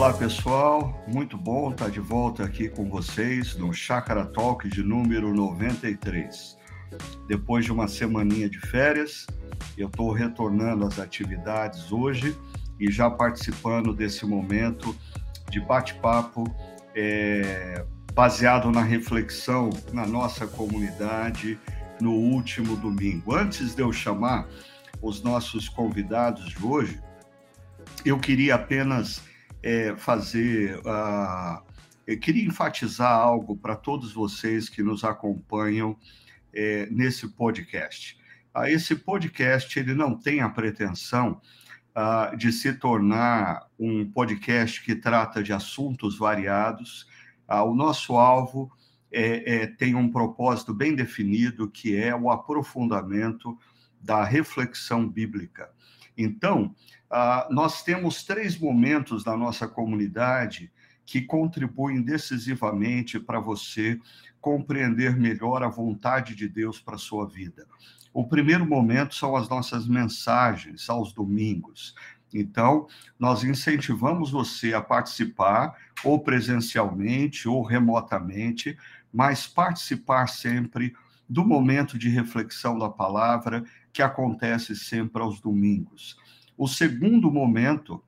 Olá pessoal, muito bom estar de volta aqui com vocês no Chácara Talk de número 93. Depois de uma semaninha de férias, eu estou retornando às atividades hoje e já participando desse momento de bate-papo é, baseado na reflexão na nossa comunidade no último domingo. Antes de eu chamar os nossos convidados de hoje, eu queria apenas é, fazer. Uh, eu queria enfatizar algo para todos vocês que nos acompanham é, nesse podcast. Uh, esse podcast ele não tem a pretensão uh, de se tornar um podcast que trata de assuntos variados. o nosso alvo é, é, tem um propósito bem definido, que é o aprofundamento da reflexão bíblica. Então, ah, nós temos três momentos da nossa comunidade que contribuem decisivamente para você compreender melhor a vontade de Deus para sua vida. O primeiro momento são as nossas mensagens aos domingos. Então, nós incentivamos você a participar, ou presencialmente, ou remotamente, mas participar sempre do momento de reflexão da palavra que acontece sempre aos domingos. O segundo momento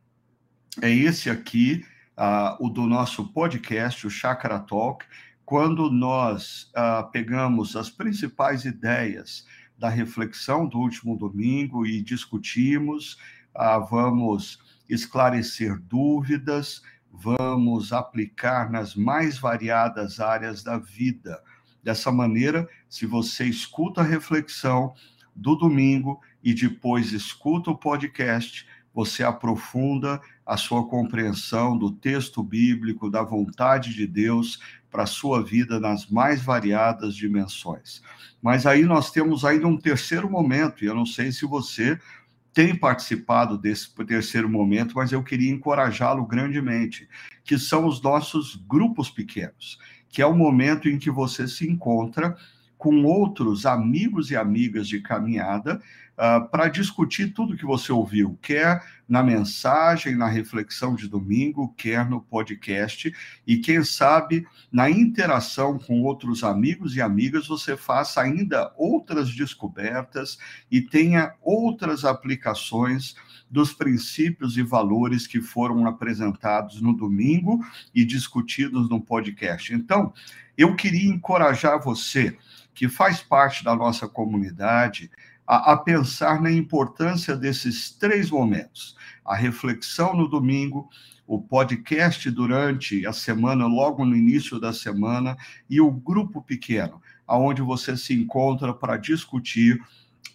é esse aqui, uh, o do nosso podcast, o Chakra Talk, quando nós uh, pegamos as principais ideias da reflexão do último domingo e discutimos, uh, vamos esclarecer dúvidas, vamos aplicar nas mais variadas áreas da vida. Dessa maneira, se você escuta a reflexão do domingo e depois escuta o podcast, você aprofunda a sua compreensão do texto bíblico, da vontade de Deus para a sua vida nas mais variadas dimensões. Mas aí nós temos ainda um terceiro momento, e eu não sei se você tem participado desse terceiro momento, mas eu queria encorajá-lo grandemente, que são os nossos grupos pequenos, que é o momento em que você se encontra com outros amigos e amigas de caminhada uh, para discutir tudo que você ouviu, quer na mensagem, na reflexão de domingo, quer no podcast, e quem sabe na interação com outros amigos e amigas você faça ainda outras descobertas e tenha outras aplicações dos princípios e valores que foram apresentados no domingo e discutidos no podcast. Então, eu queria encorajar você que faz parte da nossa comunidade, a, a, pensar na importância desses três momentos: a reflexão no domingo, o podcast durante a semana, logo no início da semana, e o grupo pequeno, aonde você se encontra para discutir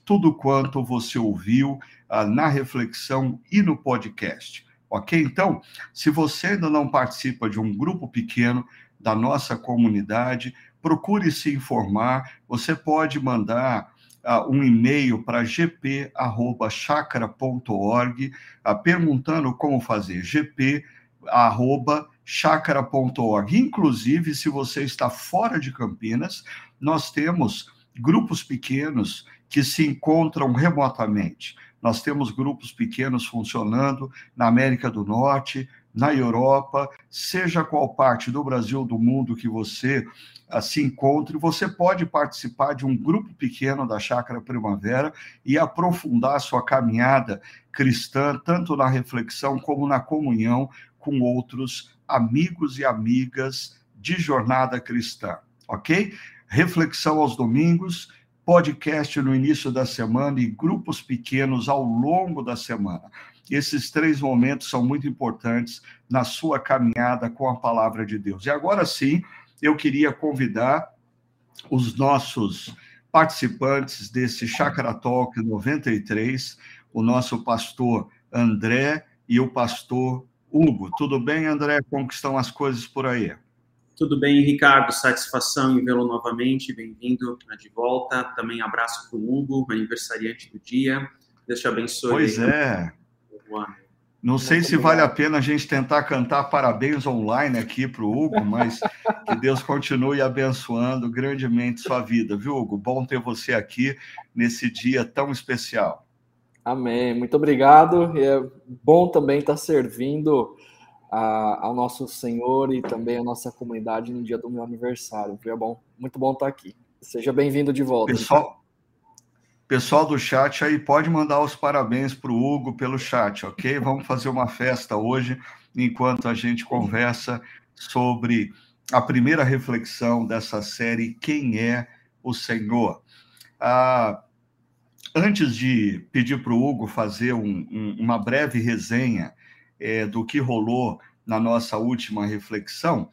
tudo quanto você ouviu uh, na reflexão e no podcast. Ok? Então, se você ainda não participa de um grupo pequeno da nossa comunidade, procure se informar. Você pode mandar uh, um e-mail para gp@chakra.org, uh, perguntando como fazer. gp@chakra.org. Inclusive, se você está fora de Campinas, nós temos grupos pequenos que se encontram remotamente. Nós temos grupos pequenos funcionando na América do Norte, na Europa, seja qual parte do Brasil, do mundo que você uh, se encontre, você pode participar de um grupo pequeno da Chácara Primavera e aprofundar sua caminhada cristã, tanto na reflexão como na comunhão com outros amigos e amigas de jornada cristã, ok? Reflexão aos domingos, podcast no início da semana e grupos pequenos ao longo da semana. Esses três momentos são muito importantes na sua caminhada com a palavra de Deus. E agora sim, eu queria convidar os nossos participantes desse Chakra Talk 93, o nosso pastor André e o pastor Hugo. Tudo bem, André? Como estão as coisas por aí? Tudo bem, Ricardo. Satisfação em vê-lo novamente. Bem-vindo de volta. Também abraço para o Hugo, aniversariante do dia. Deus te abençoe. Pois é. Não sei se vale a pena a gente tentar cantar parabéns online aqui para o Hugo, mas que Deus continue abençoando grandemente sua vida, viu, Hugo? Bom ter você aqui nesse dia tão especial. Amém. Muito obrigado. E é bom também estar servindo a, ao nosso Senhor e também à nossa comunidade no dia do meu aniversário. É bom, muito bom estar aqui. Seja bem-vindo de volta. Pessoal, pessoal do chat aí pode mandar os parabéns para o Hugo pelo chat, ok? Vamos fazer uma festa hoje enquanto a gente conversa sobre a primeira reflexão dessa série Quem é o Senhor? Ah, antes de pedir para o Hugo fazer um, um, uma breve resenha é, do que rolou na nossa última reflexão,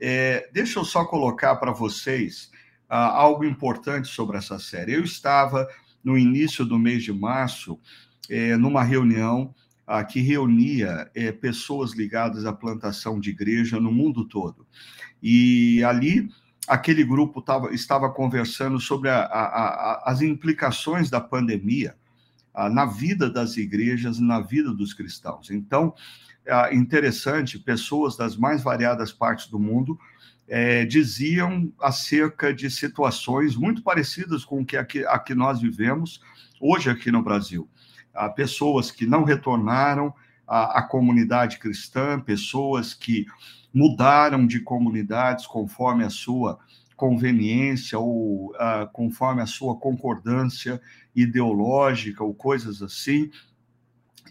é, deixa eu só colocar para vocês ah, algo importante sobre essa série. Eu estava no início do mês de março é, numa reunião ah, que reunia é, pessoas ligadas à plantação de igreja no mundo todo. E ali aquele grupo tava, estava conversando sobre a, a, a, as implicações da pandemia ah, na vida das igrejas, na vida dos cristãos. Então, é interessante, pessoas das mais variadas partes do mundo é, diziam acerca de situações muito parecidas com o que aqui, a que nós vivemos hoje aqui no Brasil. Há pessoas que não retornaram à, à comunidade cristã, pessoas que mudaram de comunidades conforme a sua conveniência ou uh, conforme a sua concordância ideológica ou coisas assim.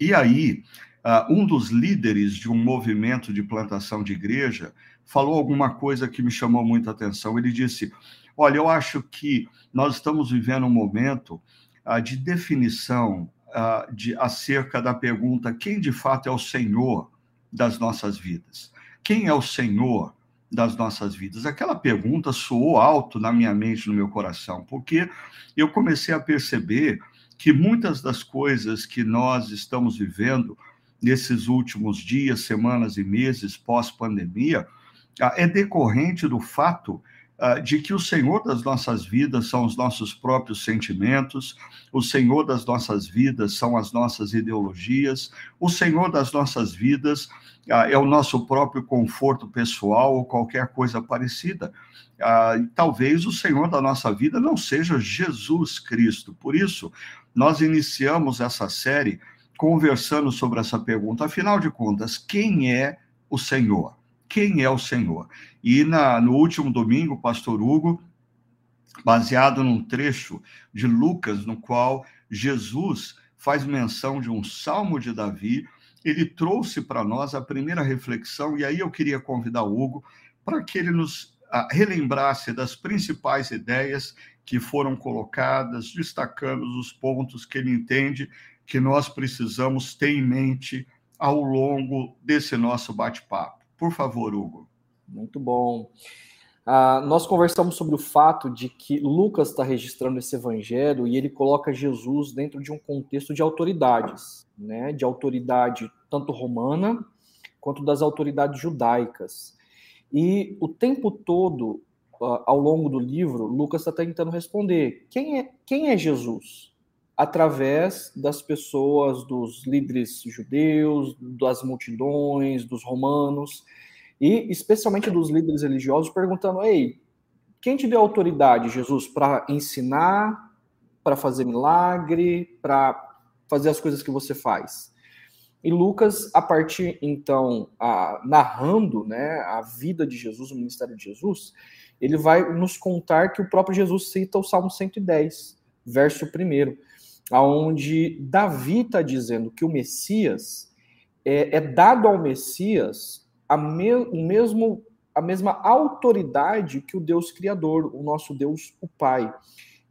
E aí, uh, um dos líderes de um movimento de plantação de igreja falou alguma coisa que me chamou muita atenção. Ele disse: Olha, eu acho que nós estamos vivendo um momento uh, de definição uh, de, acerca da pergunta: quem de fato é o Senhor das nossas vidas? Quem é o Senhor das nossas vidas? Aquela pergunta soou alto na minha mente, no meu coração, porque eu comecei a perceber que muitas das coisas que nós estamos vivendo nesses últimos dias, semanas e meses pós-pandemia ah, é decorrente do fato ah, de que o Senhor das nossas vidas são os nossos próprios sentimentos, o Senhor das nossas vidas são as nossas ideologias, o Senhor das nossas vidas ah, é o nosso próprio conforto pessoal ou qualquer coisa parecida. talvez o Senhor da nossa vida não seja Jesus Cristo. Por isso, nós iniciamos essa série conversando sobre essa pergunta. Afinal de contas, quem é o Senhor? Quem é o Senhor. E na, no último domingo, o pastor Hugo, baseado num trecho de Lucas, no qual Jesus faz menção de um salmo de Davi, ele trouxe para nós a primeira reflexão, e aí eu queria convidar o Hugo para que ele nos ah, relembrasse das principais ideias que foram colocadas, destacando os pontos que ele entende que nós precisamos ter em mente ao longo desse nosso bate-papo. Por favor, Hugo. Muito bom. Ah, nós conversamos sobre o fato de que Lucas está registrando esse evangelho e ele coloca Jesus dentro de um contexto de autoridades, né? De autoridade tanto romana quanto das autoridades judaicas. E o tempo todo, ah, ao longo do livro, Lucas está tentando responder: quem é, quem é Jesus? Através das pessoas, dos líderes judeus, das multidões, dos romanos e especialmente dos líderes religiosos perguntando: "Ei, quem te deu autoridade, Jesus, para ensinar, para fazer milagre, para fazer as coisas que você faz?" E Lucas, a partir então, a, narrando né, a vida de Jesus, o ministério de Jesus, ele vai nos contar que o próprio Jesus cita o Salmo 110, verso 1, aonde Davi está dizendo que o Messias é, é dado ao Messias a, me, o mesmo, a mesma autoridade que o Deus Criador, o nosso Deus, o Pai.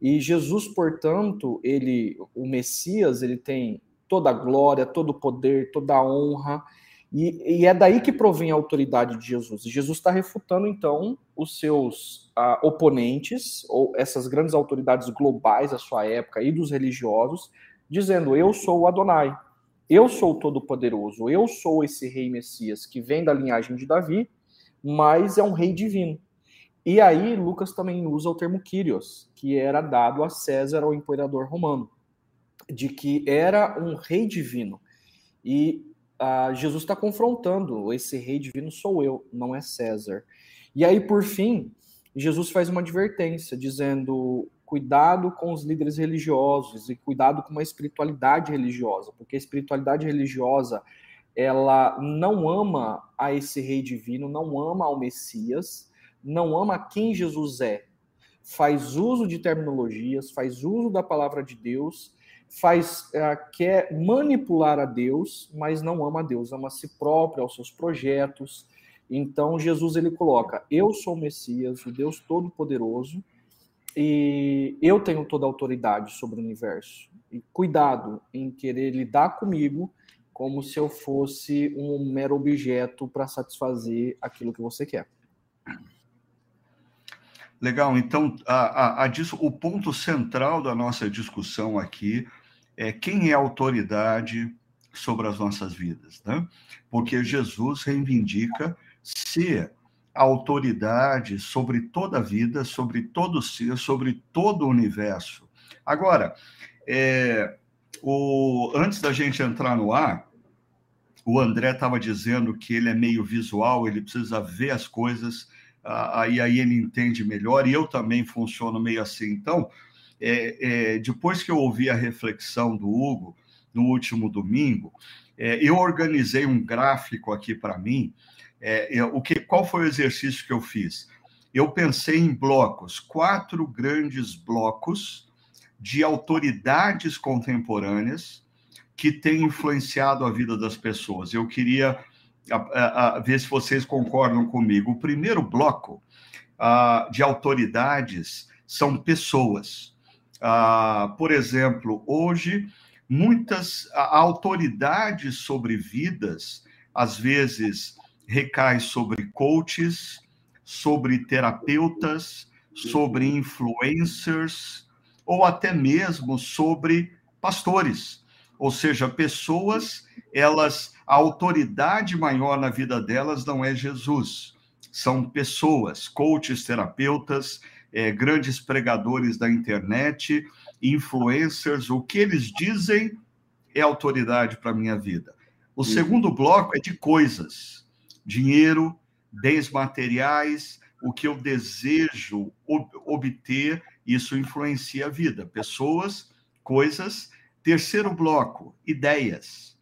E Jesus, portanto, ele, o Messias, ele tem toda a glória, todo o poder, toda a honra, e, e é daí que provém a autoridade de Jesus. E Jesus está refutando, então, os seus uh, oponentes, ou essas grandes autoridades globais da sua época e dos religiosos, dizendo: Eu sou o Adonai, eu sou todo-poderoso, eu sou esse rei Messias que vem da linhagem de Davi, mas é um rei divino. E aí Lucas também usa o termo Kyrios, que era dado a César, ao imperador romano, de que era um rei divino. E Jesus está confrontando esse rei divino sou eu, não é César. E aí, por fim, Jesus faz uma advertência, dizendo: cuidado com os líderes religiosos e cuidado com a espiritualidade religiosa, porque a espiritualidade religiosa ela não ama a esse rei divino, não ama ao Messias, não ama quem Jesus é. Faz uso de terminologias, faz uso da palavra de Deus, faz uh, quer manipular a Deus, mas não ama a Deus, ama a si próprio, aos seus projetos. Então Jesus ele coloca: eu sou o Messias, o Deus todo-poderoso, e eu tenho toda a autoridade sobre o universo. E cuidado em querer lidar comigo como se eu fosse um mero objeto para satisfazer aquilo que você quer. Legal, então a, a, a, o ponto central da nossa discussão aqui é quem é autoridade sobre as nossas vidas, né? Porque Jesus reivindica ser a autoridade sobre toda a vida, sobre todo ser, sobre todo o universo. Agora, é, o, antes da gente entrar no ar, o André estava dizendo que ele é meio visual, ele precisa ver as coisas, aí, aí ele entende melhor, e eu também funciono meio assim. Então, é, é, depois que eu ouvi a reflexão do Hugo no último domingo, é, eu organizei um gráfico aqui para mim. É, o que, qual foi o exercício que eu fiz? Eu pensei em blocos, quatro grandes blocos de autoridades contemporâneas que têm influenciado a vida das pessoas. Eu queria a, a, a ver se vocês concordam comigo. O primeiro bloco uh, de autoridades são pessoas. Uh, por exemplo, hoje, muitas autoridades sobre vidas, às vezes, recai sobre coaches, sobre terapeutas, sobre influencers, ou até mesmo sobre pastores. Ou seja, pessoas, elas, a autoridade maior na vida delas não é Jesus, são pessoas, coaches, terapeutas, é, grandes pregadores da internet, influencers, o que eles dizem é autoridade para a minha vida. O uhum. segundo bloco é de coisas, dinheiro, bens materiais, o que eu desejo ob obter, isso influencia a vida. Pessoas, coisas. Terceiro bloco, ideias.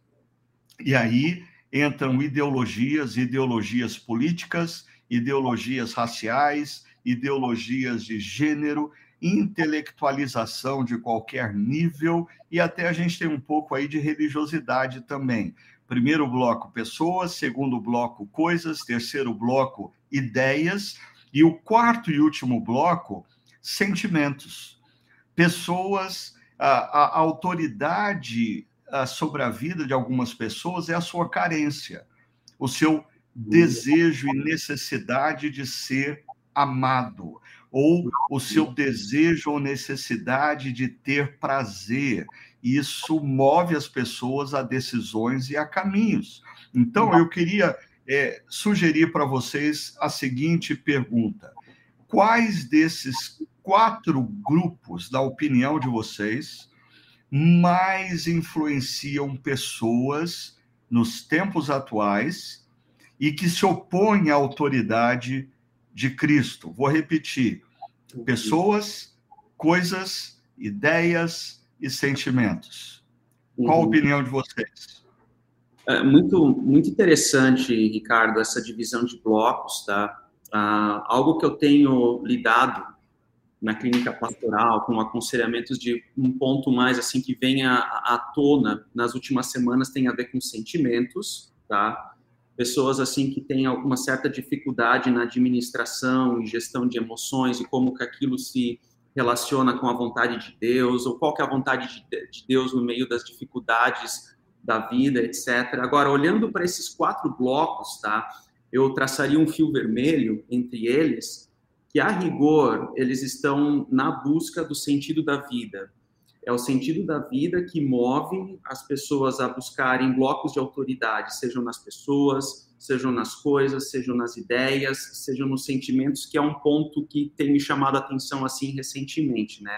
E aí entram ideologias, ideologias políticas, ideologias raciais, ideologias de gênero, intelectualização de qualquer nível e até a gente tem um pouco aí de religiosidade também. Primeiro bloco, pessoas, segundo bloco, coisas, terceiro bloco, ideias e o quarto e último bloco, sentimentos. Pessoas, a, a autoridade a, sobre a vida de algumas pessoas é a sua carência, o seu desejo e necessidade de ser amado, ou o seu desejo ou necessidade de ter prazer. Isso move as pessoas a decisões e a caminhos. Então, eu queria é, sugerir para vocês a seguinte pergunta: quais desses quatro grupos, da opinião de vocês, mais influenciam pessoas nos tempos atuais e que se opõem à autoridade de Cristo. Vou repetir: pessoas, coisas, ideias e sentimentos. Qual a uhum. opinião de vocês? É muito, muito interessante, Ricardo, essa divisão de blocos, tá? Ah, algo que eu tenho lidado na clínica pastoral com aconselhamentos de um ponto mais assim que vem à, à tona nas últimas semanas tem a ver com sentimentos, tá? Pessoas assim que têm alguma certa dificuldade na administração e gestão de emoções e como que aquilo se relaciona com a vontade de Deus ou qual que é a vontade de Deus no meio das dificuldades da vida, etc. Agora, olhando para esses quatro blocos, tá? Eu traçaria um fio vermelho entre eles, que a rigor eles estão na busca do sentido da vida, é o sentido da vida que move as pessoas a buscarem blocos de autoridade, sejam nas pessoas, sejam nas coisas, sejam nas ideias, sejam nos sentimentos, que é um ponto que tem me chamado a atenção assim recentemente, né?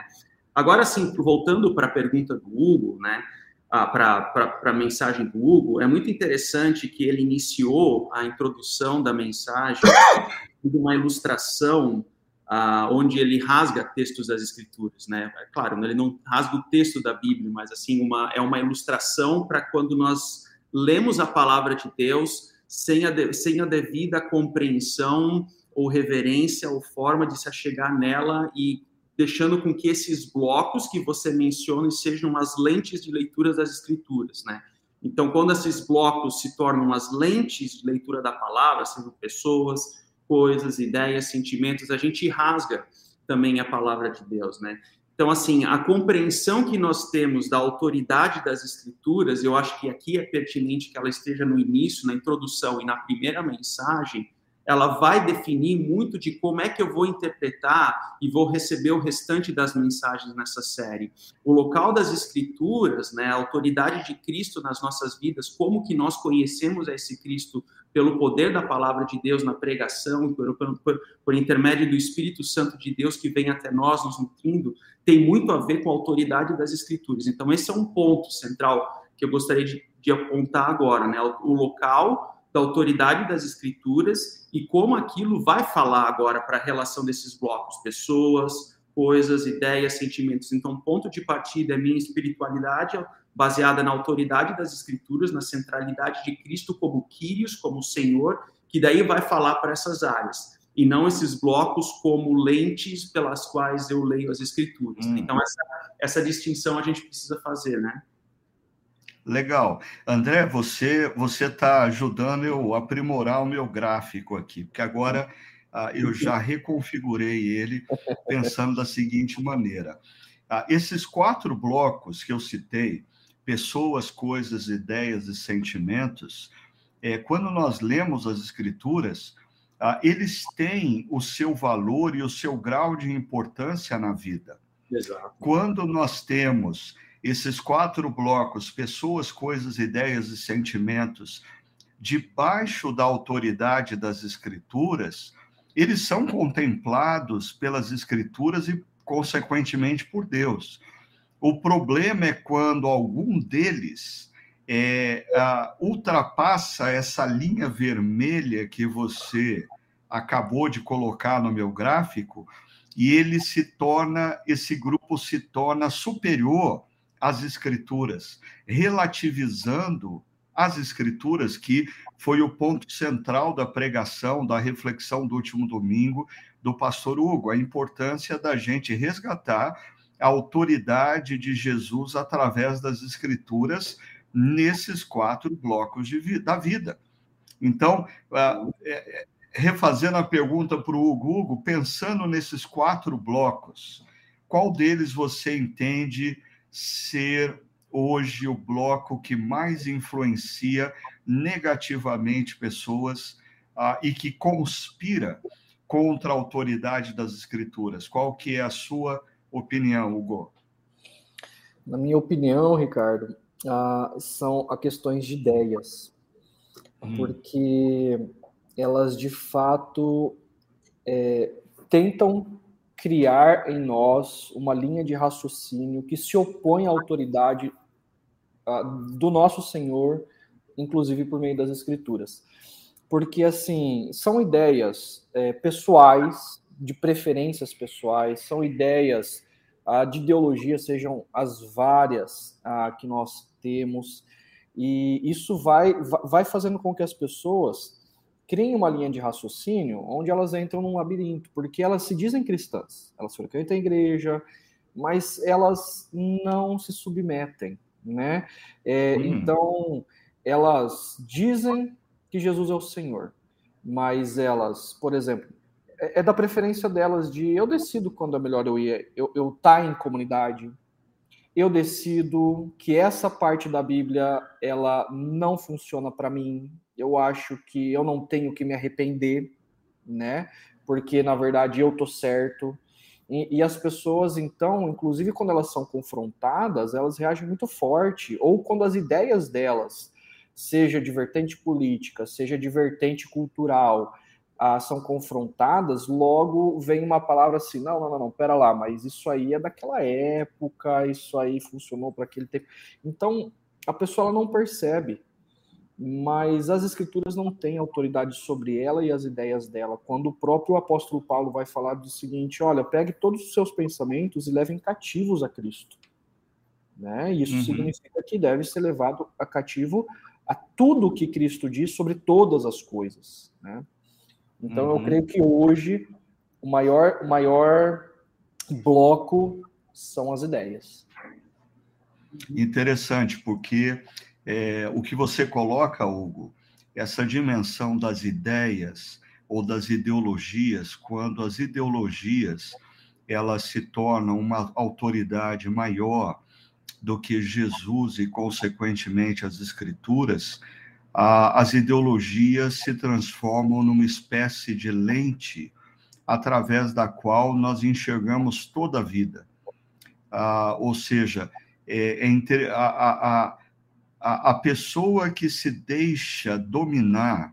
Agora sim, voltando para a pergunta do Hugo, né? Ah, para a mensagem do Hugo, é muito interessante que ele iniciou a introdução da mensagem de uma ilustração ah, onde ele rasga textos das escrituras, né? É claro, ele não rasga o texto da Bíblia, mas assim uma é uma ilustração para quando nós lemos a palavra de Deus sem a, de, sem a devida compreensão ou reverência ou forma de se achegar nela e deixando com que esses blocos que você menciona sejam as lentes de leitura das escrituras, né? Então, quando esses blocos se tornam as lentes de leitura da palavra, sendo pessoas, coisas, ideias, sentimentos, a gente rasga também a palavra de Deus, né? Então, assim, a compreensão que nós temos da autoridade das escrituras, eu acho que aqui é pertinente que ela esteja no início, na introdução e na primeira mensagem, ela vai definir muito de como é que eu vou interpretar e vou receber o restante das mensagens nessa série. O local das escrituras, né, a autoridade de Cristo nas nossas vidas, como que nós conhecemos esse Cristo pelo poder da palavra de Deus na pregação, por, por, por, intermédio do Espírito Santo de Deus que vem até nós nos nutrindo, tem muito a ver com a autoridade das Escrituras. Então, esse é um ponto central que eu gostaria de, de apontar agora, né? O, o local da autoridade das escrituras e como aquilo vai falar agora para a relação desses blocos, pessoas, coisas, ideias, sentimentos. Então, ponto de partida é minha espiritualidade baseada na autoridade das escrituras, na centralidade de Cristo como Quírios, como Senhor, que daí vai falar para essas áreas. E não esses blocos como lentes pelas quais eu leio as escrituras. Hum. Então, essa, essa distinção a gente precisa fazer, né? Legal. André, você você está ajudando eu a aprimorar o meu gráfico aqui, porque agora ah, eu já reconfigurei ele pensando da seguinte maneira. Ah, esses quatro blocos que eu citei, pessoas, coisas, ideias e sentimentos, é, quando nós lemos as escrituras, ah, eles têm o seu valor e o seu grau de importância na vida. Exato. Quando nós temos esses quatro blocos, pessoas, coisas, ideias e sentimentos, debaixo da autoridade das escrituras, eles são contemplados pelas escrituras e, consequentemente, por Deus. O problema é quando algum deles é, ultrapassa essa linha vermelha que você acabou de colocar no meu gráfico e ele se torna, esse grupo se torna superior as Escrituras, relativizando as Escrituras, que foi o ponto central da pregação, da reflexão do último domingo do pastor Hugo, a importância da gente resgatar a autoridade de Jesus através das Escrituras nesses quatro blocos de, da vida. Então, uh, é, refazendo a pergunta para o Hugo, pensando nesses quatro blocos, qual deles você entende ser hoje o bloco que mais influencia negativamente pessoas ah, e que conspira contra a autoridade das escrituras. Qual que é a sua opinião, Hugo? Na minha opinião, Ricardo, ah, são as questões de ideias, hum. porque elas de fato é, tentam criar em nós uma linha de raciocínio que se opõe à autoridade uh, do nosso Senhor, inclusive por meio das Escrituras. Porque, assim, são ideias é, pessoais, de preferências pessoais, são ideias uh, de ideologia, sejam as várias uh, que nós temos, e isso vai, vai fazendo com que as pessoas criem uma linha de raciocínio onde elas entram num labirinto, porque elas se dizem cristãs, elas frequentam a igreja, mas elas não se submetem, né? É, hum. Então, elas dizem que Jesus é o Senhor, mas elas, por exemplo, é, é da preferência delas de eu decido quando é melhor eu ir, eu, eu tá em comunidade, eu decido que essa parte da Bíblia ela não funciona para mim, eu acho que eu não tenho que me arrepender, né? Porque na verdade eu tô certo. E, e, as pessoas, então, inclusive quando elas são confrontadas, elas reagem muito forte, ou quando as ideias delas, seja de vertente política, seja de vertente cultural, ah, são confrontadas, logo vem uma palavra assim: não, não, não, não, pera lá, mas isso aí é daquela época, isso aí funcionou para aquele tempo. Então, a pessoa não percebe mas as escrituras não têm autoridade sobre ela e as ideias dela. Quando o próprio apóstolo Paulo vai falar do seguinte, olha, pegue todos os seus pensamentos e levem cativos a Cristo. Né? Isso uhum. significa que deve ser levado a cativo a tudo que Cristo diz sobre todas as coisas. Né? Então, uhum. eu creio que hoje o maior, o maior bloco são as ideias. Interessante, porque é, o que você coloca, Hugo, essa dimensão das ideias ou das ideologias, quando as ideologias elas se tornam uma autoridade maior do que Jesus e, consequentemente, as Escrituras, as ideologias se transformam numa espécie de lente através da qual nós enxergamos toda a vida. Ah, ou seja, é, é a, a, a pessoa que se deixa dominar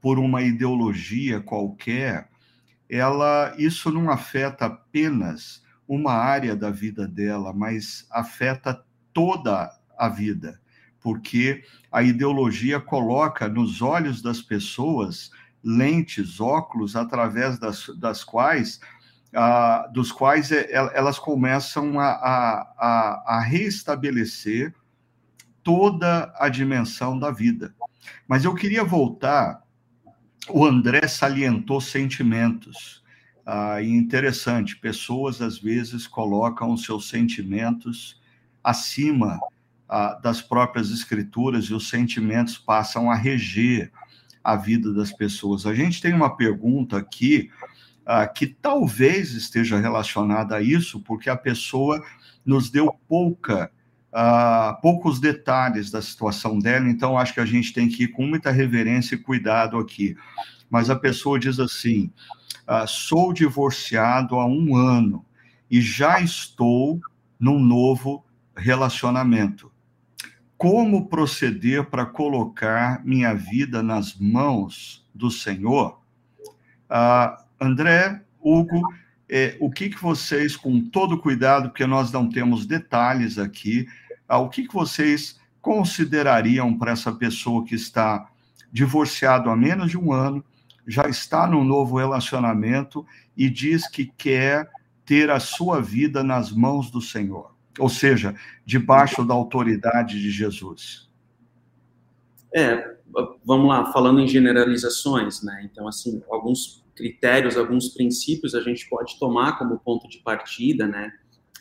por uma ideologia qualquer, ela isso não afeta apenas uma área da vida dela, mas afeta toda a vida, porque a ideologia coloca nos olhos das pessoas lentes, óculos, através das, das quais, ah, dos quais é, elas começam a, a, a reestabelecer toda a dimensão da vida. Mas eu queria voltar, o André salientou sentimentos. Ah, interessante, pessoas às vezes colocam os seus sentimentos acima das próprias escrituras e os sentimentos passam a reger a vida das pessoas. A gente tem uma pergunta aqui ah, que talvez esteja relacionada a isso, porque a pessoa nos deu pouca, ah, poucos detalhes da situação dela, então acho que a gente tem que ir com muita reverência e cuidado aqui. Mas a pessoa diz assim: ah, sou divorciado há um ano e já estou num novo relacionamento como proceder para colocar minha vida nas mãos do Senhor? Uh, André, Hugo, é, o que, que vocês, com todo cuidado, porque nós não temos detalhes aqui, uh, o que, que vocês considerariam para essa pessoa que está divorciado há menos de um ano, já está num novo relacionamento e diz que quer ter a sua vida nas mãos do Senhor? Ou seja, debaixo da autoridade de Jesus? É, vamos lá, falando em generalizações, né? Então, assim, alguns critérios, alguns princípios a gente pode tomar como ponto de partida, né,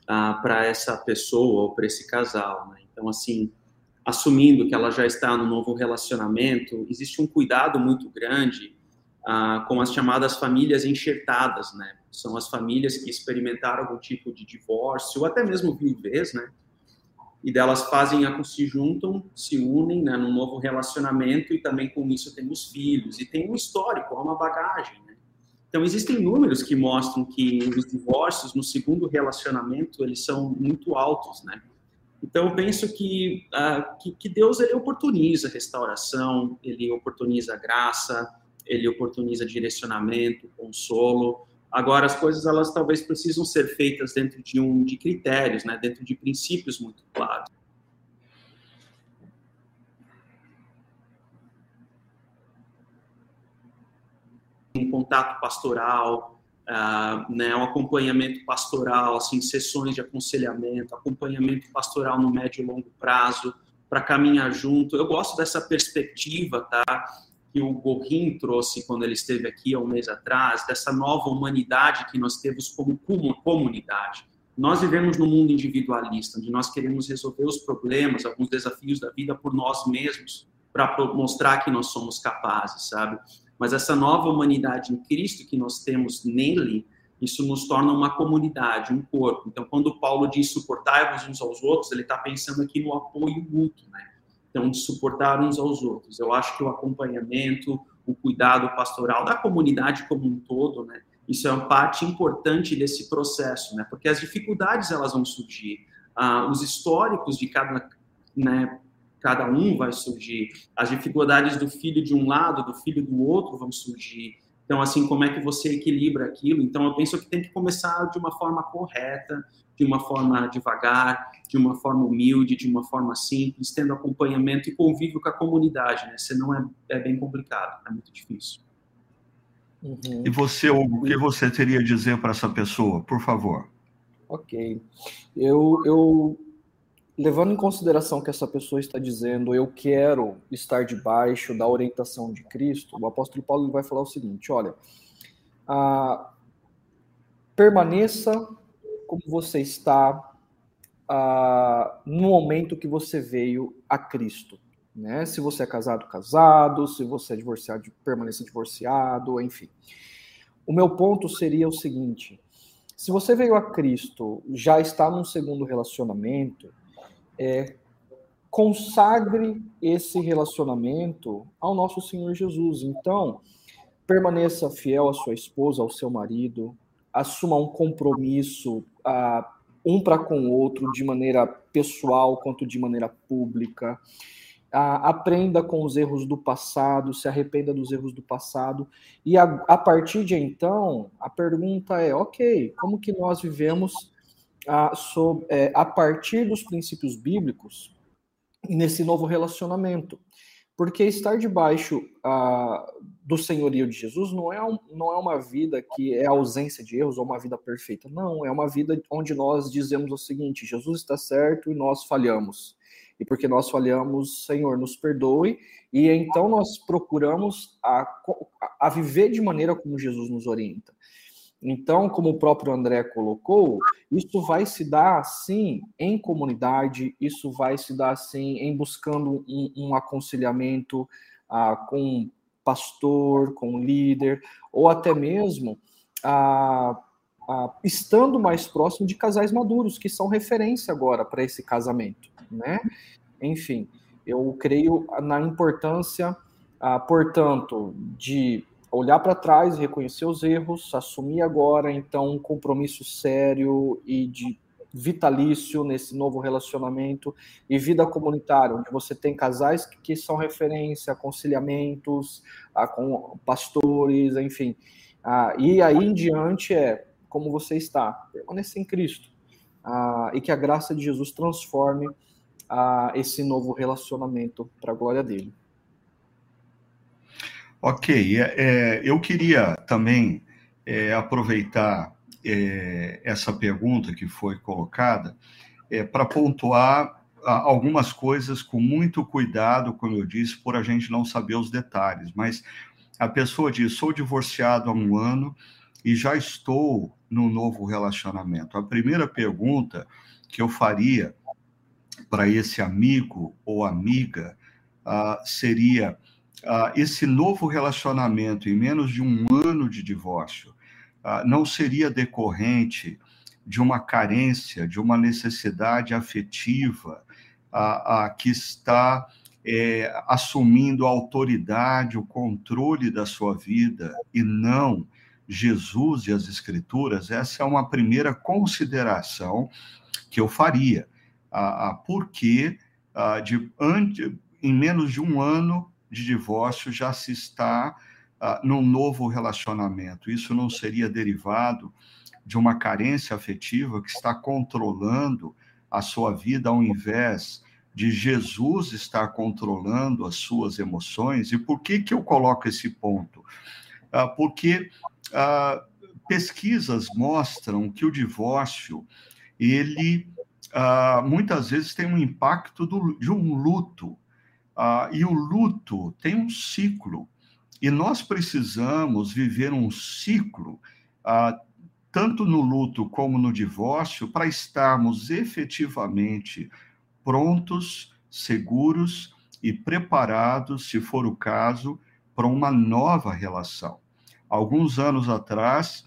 ah, para essa pessoa ou para esse casal, né? Então, assim, assumindo que ela já está no novo relacionamento, existe um cuidado muito grande ah, com as chamadas famílias enxertadas, né? são as famílias que experimentaram algum tipo de divórcio, ou até mesmo viuvez, né? E delas fazem a se juntam, se unem, né, num novo relacionamento e também com isso tem os filhos e tem um histórico, uma bagagem, né? Então existem números que mostram que os divórcios no segundo relacionamento eles são muito altos, né? Então eu penso que, uh, que, que Deus ele oportuniza restauração, ele oportuniza graça, ele oportuniza direcionamento, consolo. Agora, as coisas elas talvez precisam ser feitas dentro de um de critérios, né, dentro de princípios muito claros. Um contato pastoral, uh, né, um acompanhamento pastoral, assim, sessões de aconselhamento, acompanhamento pastoral no médio e longo prazo, para caminhar junto. Eu gosto dessa perspectiva, tá? Que o Gorin trouxe quando ele esteve aqui há um mês atrás, dessa nova humanidade que nós temos como comunidade. Nós vivemos num mundo individualista, onde nós queremos resolver os problemas, alguns desafios da vida por nós mesmos, para mostrar que nós somos capazes, sabe? Mas essa nova humanidade em Cristo que nós temos nele, isso nos torna uma comunidade, um corpo. Então, quando Paulo diz suportai-vos uns aos outros, ele está pensando aqui no apoio mútuo, né? Então de suportar uns aos outros. Eu acho que o acompanhamento, o cuidado pastoral da comunidade como um todo, né, isso é uma parte importante desse processo, né, porque as dificuldades elas vão surgir, ah, os históricos de cada, né, cada um vai surgir, as dificuldades do filho de um lado, do filho do outro vão surgir. Então, assim, como é que você equilibra aquilo? Então, eu penso que tem que começar de uma forma correta, de uma forma devagar, de uma forma humilde, de uma forma simples, tendo acompanhamento e convívio com a comunidade, né? Senão é, é bem complicado, é muito difícil. Uhum. E você, Hugo, o que você teria a dizer para essa pessoa, por favor? Ok. Eu, eu levando em consideração que essa pessoa está dizendo eu quero estar debaixo da orientação de Cristo, o apóstolo Paulo vai falar o seguinte: olha, ah, permaneça como você está ah, no momento que você veio a Cristo. Né? Se você é casado, casado, se você é divorciado, permaneça divorciado, enfim. O meu ponto seria o seguinte: se você veio a Cristo, já está num segundo relacionamento, é, consagre esse relacionamento ao nosso Senhor Jesus. Então, permaneça fiel à sua esposa, ao seu marido, assuma um compromisso uh, um para com o outro, de maneira pessoal quanto de maneira pública. Uh, aprenda com os erros do passado, se arrependa dos erros do passado. E a, a partir de então, a pergunta é: ok, como que nós vivemos a, é, a partir dos princípios bíblicos nesse novo relacionamento. Porque estar debaixo do senhorio de Jesus não é, um, não é uma vida que é ausência de erros ou uma vida perfeita. Não, é uma vida onde nós dizemos o seguinte: Jesus está certo e nós falhamos. E porque nós falhamos, Senhor, nos perdoe. E então nós procuramos a, a viver de maneira como Jesus nos orienta. Então, como o próprio André colocou, isso vai se dar sim em comunidade, isso vai se dar sim em buscando um, um aconselhamento ah, com pastor, com líder, ou até mesmo ah, ah, estando mais próximo de casais maduros, que são referência agora para esse casamento, né? Enfim, eu creio na importância, ah, portanto, de olhar para trás, reconhecer os erros, assumir agora então um compromisso sério e de vitalício nesse novo relacionamento e vida comunitária, onde você tem casais que são referência, aconselhamentos, a, com pastores, enfim. Ah, e aí em diante é como você está, permanecer em Cristo. Ah, e que a graça de Jesus transforme ah, esse novo relacionamento para a glória dele. Ok, é, eu queria também é, aproveitar é, essa pergunta que foi colocada é, para pontuar algumas coisas com muito cuidado, como eu disse, por a gente não saber os detalhes. Mas a pessoa diz: sou divorciado há um ano e já estou no novo relacionamento. A primeira pergunta que eu faria para esse amigo ou amiga uh, seria uh, esse novo relacionamento em menos de um ano de divórcio uh, não seria decorrente de uma carência, de uma necessidade afetiva uh, que está é, assumindo a autoridade, o controle da sua vida e não Jesus e as Escrituras? Essa é uma primeira consideração que eu faria. porque de, em menos de um ano de divórcio já se está uh, num novo relacionamento. Isso não seria derivado de uma carência afetiva que está controlando a sua vida ao invés de Jesus estar controlando as suas emoções. E por que, que eu coloco esse ponto? Uh, porque uh, pesquisas mostram que o divórcio ele uh, muitas vezes tem um impacto do, de um luto ah, e o luto tem um ciclo. E nós precisamos viver um ciclo, ah, tanto no luto como no divórcio, para estarmos efetivamente prontos, seguros e preparados, se for o caso, para uma nova relação. Alguns anos atrás,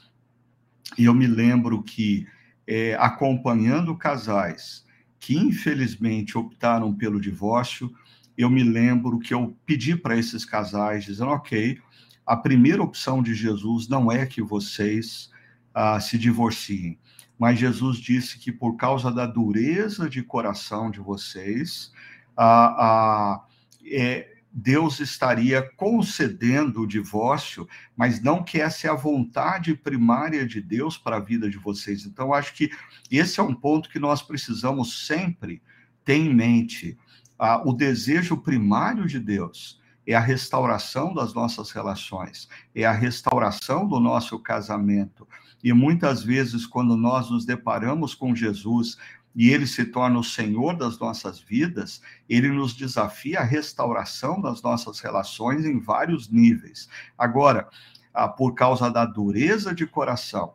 e eu me lembro que, é, acompanhando casais que infelizmente optaram pelo divórcio, eu me lembro que eu pedi para esses casais, dizendo: ok, a primeira opção de Jesus não é que vocês ah, se divorciem, mas Jesus disse que por causa da dureza de coração de vocês, ah, ah, é, Deus estaria concedendo o divórcio, mas não que essa é a vontade primária de Deus para a vida de vocês. Então, acho que esse é um ponto que nós precisamos sempre ter em mente ah, o desejo primário de Deus é a restauração das nossas relações, é a restauração do nosso casamento. E muitas vezes, quando nós nos deparamos com Jesus e ele se torna o Senhor das nossas vidas, ele nos desafia a restauração das nossas relações em vários níveis. Agora, ah, por causa da dureza de coração,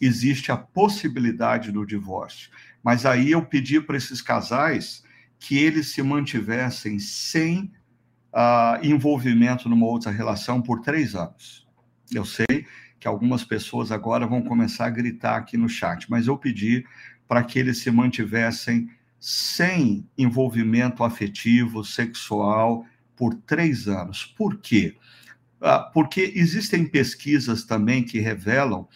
existe a possibilidade do divórcio. Mas aí eu pedi para esses casais que eles se mantivessem sem uh, envolvimento numa outra relação por três anos. Eu sei que algumas pessoas agora vão começar a gritar aqui no chat, mas eu pedi para que eles se mantivessem sem envolvimento afetivo, sexual, por três anos. Por quê? Uh, porque existem pesquisas também que revelam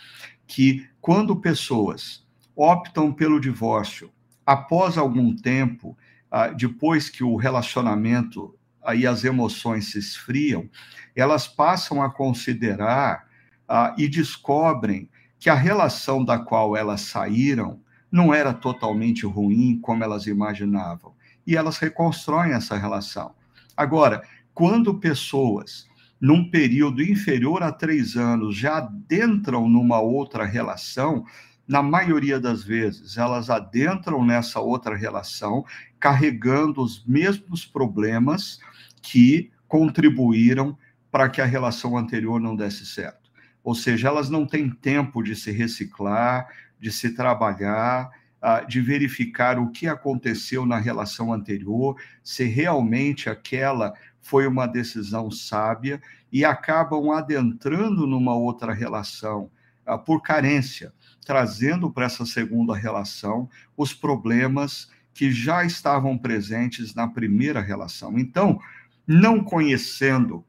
que quando pessoas optam pelo divórcio após algum tempo, ah, depois que o relacionamento e as emoções se esfriam, elas passam a considerar ah, e descobrem que a relação da qual elas saíram não era totalmente ruim como elas imaginavam. E elas reconstroem essa relação. Agora, quando pessoas, num período inferior a três anos, já adentram numa outra relação, na maioria das vezes, elas adentram nessa outra relação carregando os mesmos problemas que contribuíram para que a relação anterior não desse certo. Ou seja, elas não têm tempo de se reciclar, de se trabalhar, ah, de verificar o que aconteceu na relação anterior, se realmente aquela foi uma decisão sábia e acabam adentrando numa outra relação ah, por carência trazendo para essa segunda relação os problemas que já estavam presentes na primeira relação. Então, não conhecendo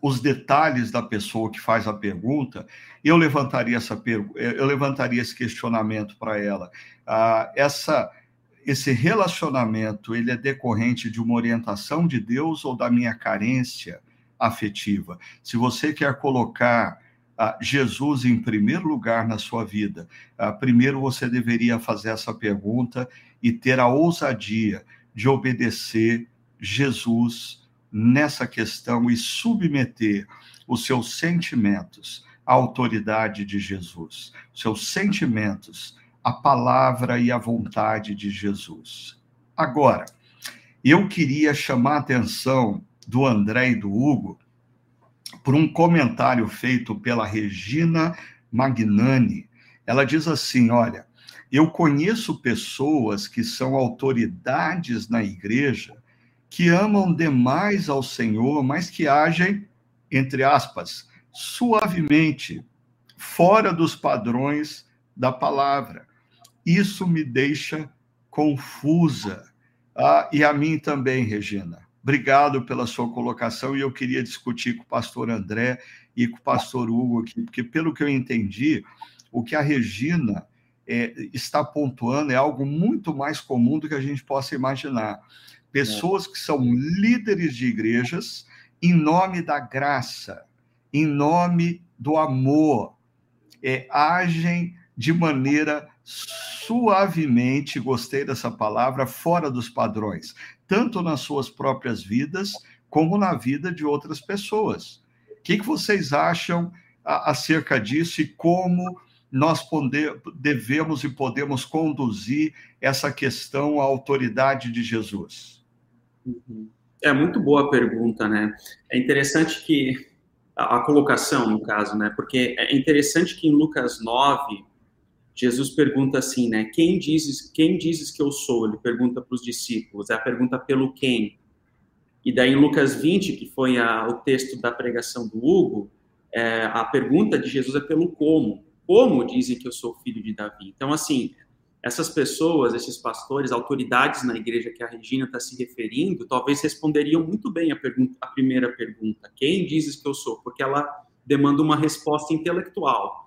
os detalhes da pessoa que faz a pergunta, eu levantaria essa eu levantaria esse questionamento para ela. Ah, essa esse relacionamento ele é decorrente de uma orientação de Deus ou da minha carência afetiva? Se você quer colocar Jesus em primeiro lugar na sua vida, primeiro você deveria fazer essa pergunta e ter a ousadia de obedecer Jesus nessa questão e submeter os seus sentimentos à autoridade de Jesus, seus sentimentos à palavra e à vontade de Jesus. Agora, eu queria chamar a atenção do André e do Hugo por um comentário feito pela Regina Magnani. Ela diz assim: Olha, eu conheço pessoas que são autoridades na igreja que amam demais ao Senhor, mas que agem, entre aspas, suavemente, fora dos padrões da palavra. Isso me deixa confusa. Ah, e a mim também, Regina. Obrigado pela sua colocação e eu queria discutir com o pastor André e com o pastor Hugo aqui, porque pelo que eu entendi, o que a Regina é, está pontuando é algo muito mais comum do que a gente possa imaginar. Pessoas que são líderes de igrejas em nome da graça, em nome do amor, é, agem de maneira suavemente, gostei dessa palavra, fora dos padrões tanto nas suas próprias vidas, como na vida de outras pessoas. O que, que vocês acham acerca disso e como nós poder, devemos e podemos conduzir essa questão à autoridade de Jesus? Uhum. É muito boa a pergunta, né? É interessante que a, colocação, no caso, né? Porque é interessante que em Lucas 9, Jesus pergunta assim, né? Quem dizes, quem dizes que eu sou? Ele pergunta para os discípulos. É a pergunta pelo quem. E daí em Lucas 20, que foi a, o texto da pregação do Hugo, é, a pergunta de Jesus é pelo como. Como dizem que eu sou filho de Davi? Então, assim, essas pessoas, esses pastores, autoridades na igreja que a Regina está se referindo, talvez responderiam muito bem a, pergunta, a primeira pergunta: quem dizes que eu sou? Porque ela demanda uma resposta intelectual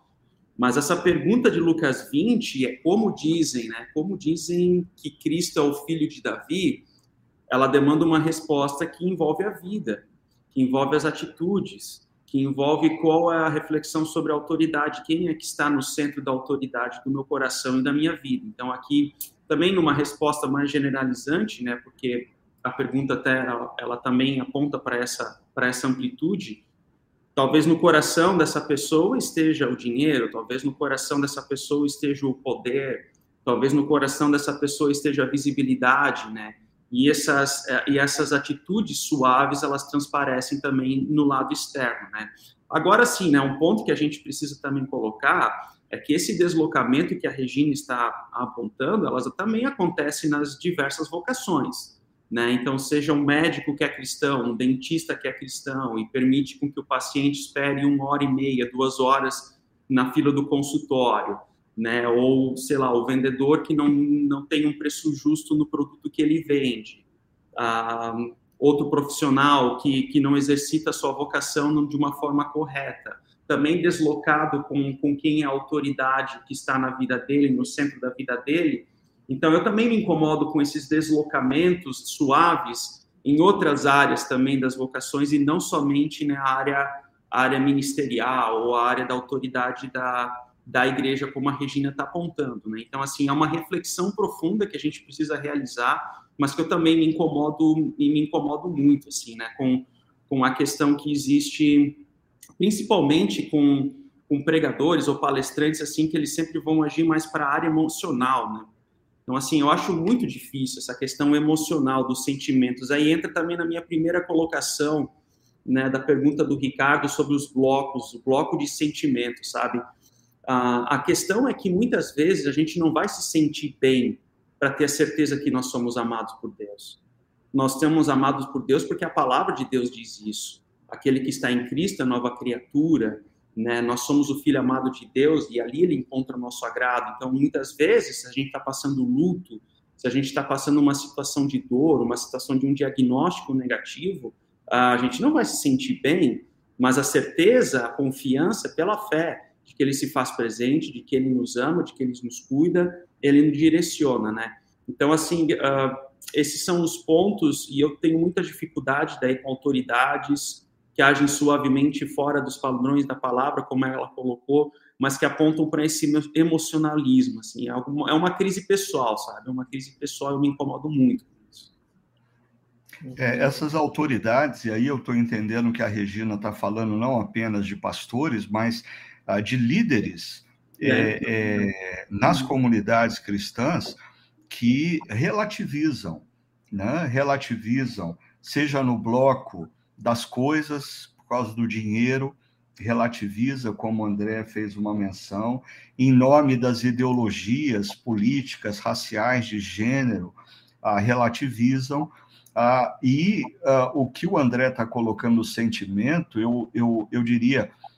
mas essa pergunta de Lucas 20 é como dizem, né? Como dizem que Cristo é o filho de Davi, ela demanda uma resposta que envolve a vida, que envolve as atitudes, que envolve qual é a reflexão sobre a autoridade, quem é que está no centro da autoridade do meu coração e da minha vida. Então aqui também numa resposta mais generalizante, né? Porque a pergunta até ela, ela também aponta para essa para essa amplitude Talvez no coração dessa pessoa esteja o dinheiro, talvez no coração dessa pessoa esteja o poder, talvez no coração dessa pessoa esteja a visibilidade, né? E essas, é, e essas atitudes suaves, elas transparecem também no lado externo, né? Agora sim, né, um ponto que a gente precisa também colocar é que esse deslocamento que a Regina está apontando, elas também acontece nas diversas vocações, né? Então, seja um médico que é cristão, um dentista que é cristão e permite com que o paciente espere uma hora e meia, duas horas na fila do consultório, né? Ou, sei lá, o vendedor que não, não tem um preço justo no produto que ele vende. Ah, outro profissional que, que não exercita a sua vocação de uma forma correta. Também deslocado com, com quem é a autoridade que está na vida dele, no centro da vida dele. Então, eu também me incomodo com esses deslocamentos suaves em outras áreas também das vocações e não somente na área, área ministerial ou a área da autoridade da, da igreja, como a Regina está apontando. Né? Então, assim, é uma reflexão profunda que a gente precisa realizar, mas que eu também me incomodo e me incomodo muito, assim, né? com, com a questão que existe, principalmente com, com pregadores ou palestrantes, assim, que eles sempre vão agir mais para a área emocional, né? Então, assim, eu acho muito difícil essa questão emocional dos sentimentos. Aí entra também na minha primeira colocação, né, da pergunta do Ricardo sobre os blocos, o bloco de sentimentos, sabe? A, a questão é que muitas vezes a gente não vai se sentir bem para ter a certeza que nós somos amados por Deus. Nós somos amados por Deus porque a palavra de Deus diz isso. Aquele que está em Cristo é nova criatura, né? Nós somos o filho amado de Deus e ali ele encontra o nosso agrado. Então, muitas vezes, se a gente está passando luto, se a gente está passando uma situação de dor, uma situação de um diagnóstico negativo, a gente não vai se sentir bem, mas a certeza, a confiança pela fé de que ele se faz presente, de que ele nos ama, de que ele nos cuida, ele nos direciona, né? Então, assim, uh, esses são os pontos, e eu tenho muita dificuldade daí com autoridades que agem suavemente fora dos padrões da palavra, como ela colocou, mas que apontam para esse emocionalismo, assim, é, é uma crise pessoal, sabe? É uma crise pessoal, eu me incomodo muito. É, essas autoridades, e aí eu estou entendendo que a Regina está falando não apenas de pastores, mas de líderes é, é, nas comunidades cristãs que relativizam, né? relativizam, seja no bloco das coisas, por causa do dinheiro, relativiza, como o André fez uma menção, em nome das ideologias políticas, raciais, de gênero, ah, relativizam. Ah, e ah, o que o André está colocando o sentimento, eu, eu, eu diria, ah,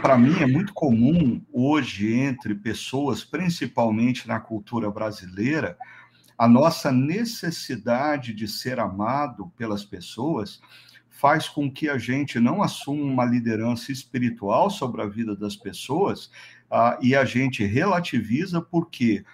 para mim é muito comum hoje entre pessoas, principalmente na cultura brasileira, a nossa necessidade de ser amado pelas pessoas faz com que a gente não assuma uma liderança espiritual sobre a vida das pessoas uh, e a gente relativiza por quê?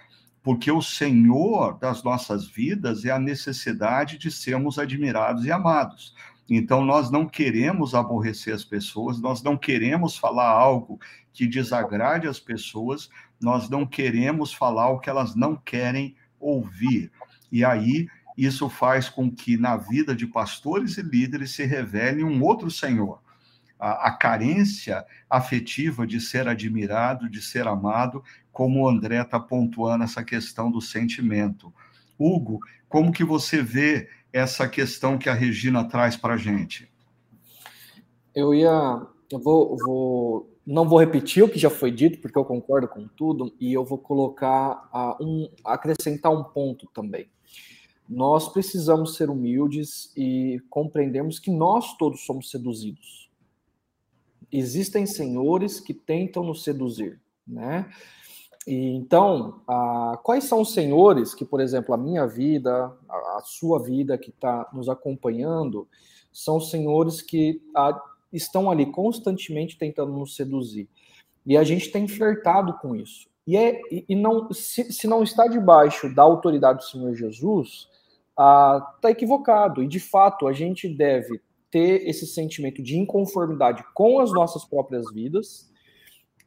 Porque o Senhor das nossas vidas é a necessidade de sermos admirados e amados. Então, nós não queremos aborrecer as pessoas, nós não queremos falar algo que desagrade as pessoas, nós não queremos falar o que elas não querem ouvir. E aí, isso faz com que na vida de pastores e líderes se revele um outro Senhor. A, a carência afetiva de ser admirado, de ser amado, como o André está pontuando essa questão do sentimento. Hugo, como que você vê essa questão que a Regina traz para a gente? Eu ia, eu vou, vou, não vou repetir o que já foi dito, porque eu concordo com tudo, e eu vou colocar uh, um, acrescentar um ponto também. Nós precisamos ser humildes e compreendermos que nós todos somos seduzidos. Existem senhores que tentam nos seduzir, né? E, então, ah, quais são os senhores que, por exemplo, a minha vida, a, a sua vida que está nos acompanhando, são senhores que ah, estão ali constantemente tentando nos seduzir. E a gente tem flertado com isso. E, é, e não, se, se não está debaixo da autoridade do Senhor Jesus, está ah, equivocado. E de fato, a gente deve ter esse sentimento de inconformidade com as nossas próprias vidas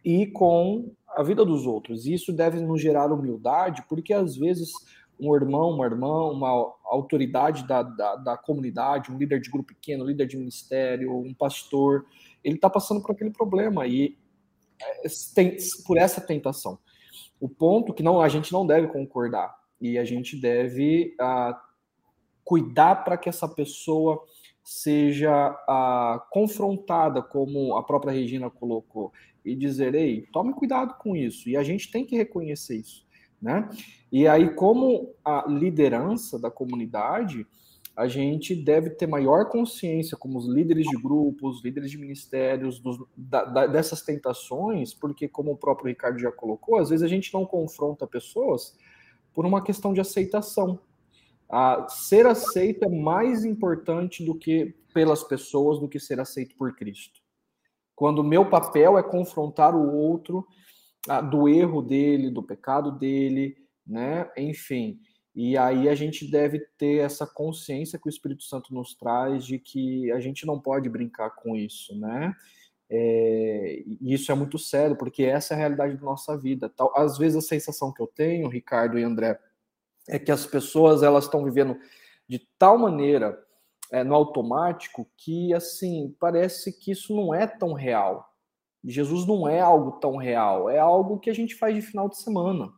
e com a vida dos outros. E isso deve nos gerar humildade, porque às vezes um irmão, uma irmã, uma autoridade da, da, da comunidade, um líder de grupo pequeno, líder de ministério, um pastor, ele está passando por aquele problema e é, tem, por essa tentação. O ponto que não a gente não deve concordar e a gente deve uh, cuidar para que essa pessoa seja uh, confrontada, como a própria Regina colocou, e dizer, ei, tome cuidado com isso. E a gente tem que reconhecer isso, né? E aí, como a liderança da comunidade, a gente deve ter maior consciência, como os líderes de grupos, líderes de ministérios, dos, da, da, dessas tentações, porque, como o próprio Ricardo já colocou, às vezes a gente não confronta pessoas por uma questão de aceitação. A ser aceito é mais importante do que pelas pessoas do que ser aceito por Cristo. Quando o meu papel é confrontar o outro a, do erro dele, do pecado dele, né? Enfim. E aí a gente deve ter essa consciência que o Espírito Santo nos traz de que a gente não pode brincar com isso, né? É, e isso é muito sério, porque essa é a realidade da nossa vida. Tal, às vezes a sensação que eu tenho, Ricardo e André, é que as pessoas elas estão vivendo de tal maneira é, no automático que assim parece que isso não é tão real. Jesus não é algo tão real, é algo que a gente faz de final de semana.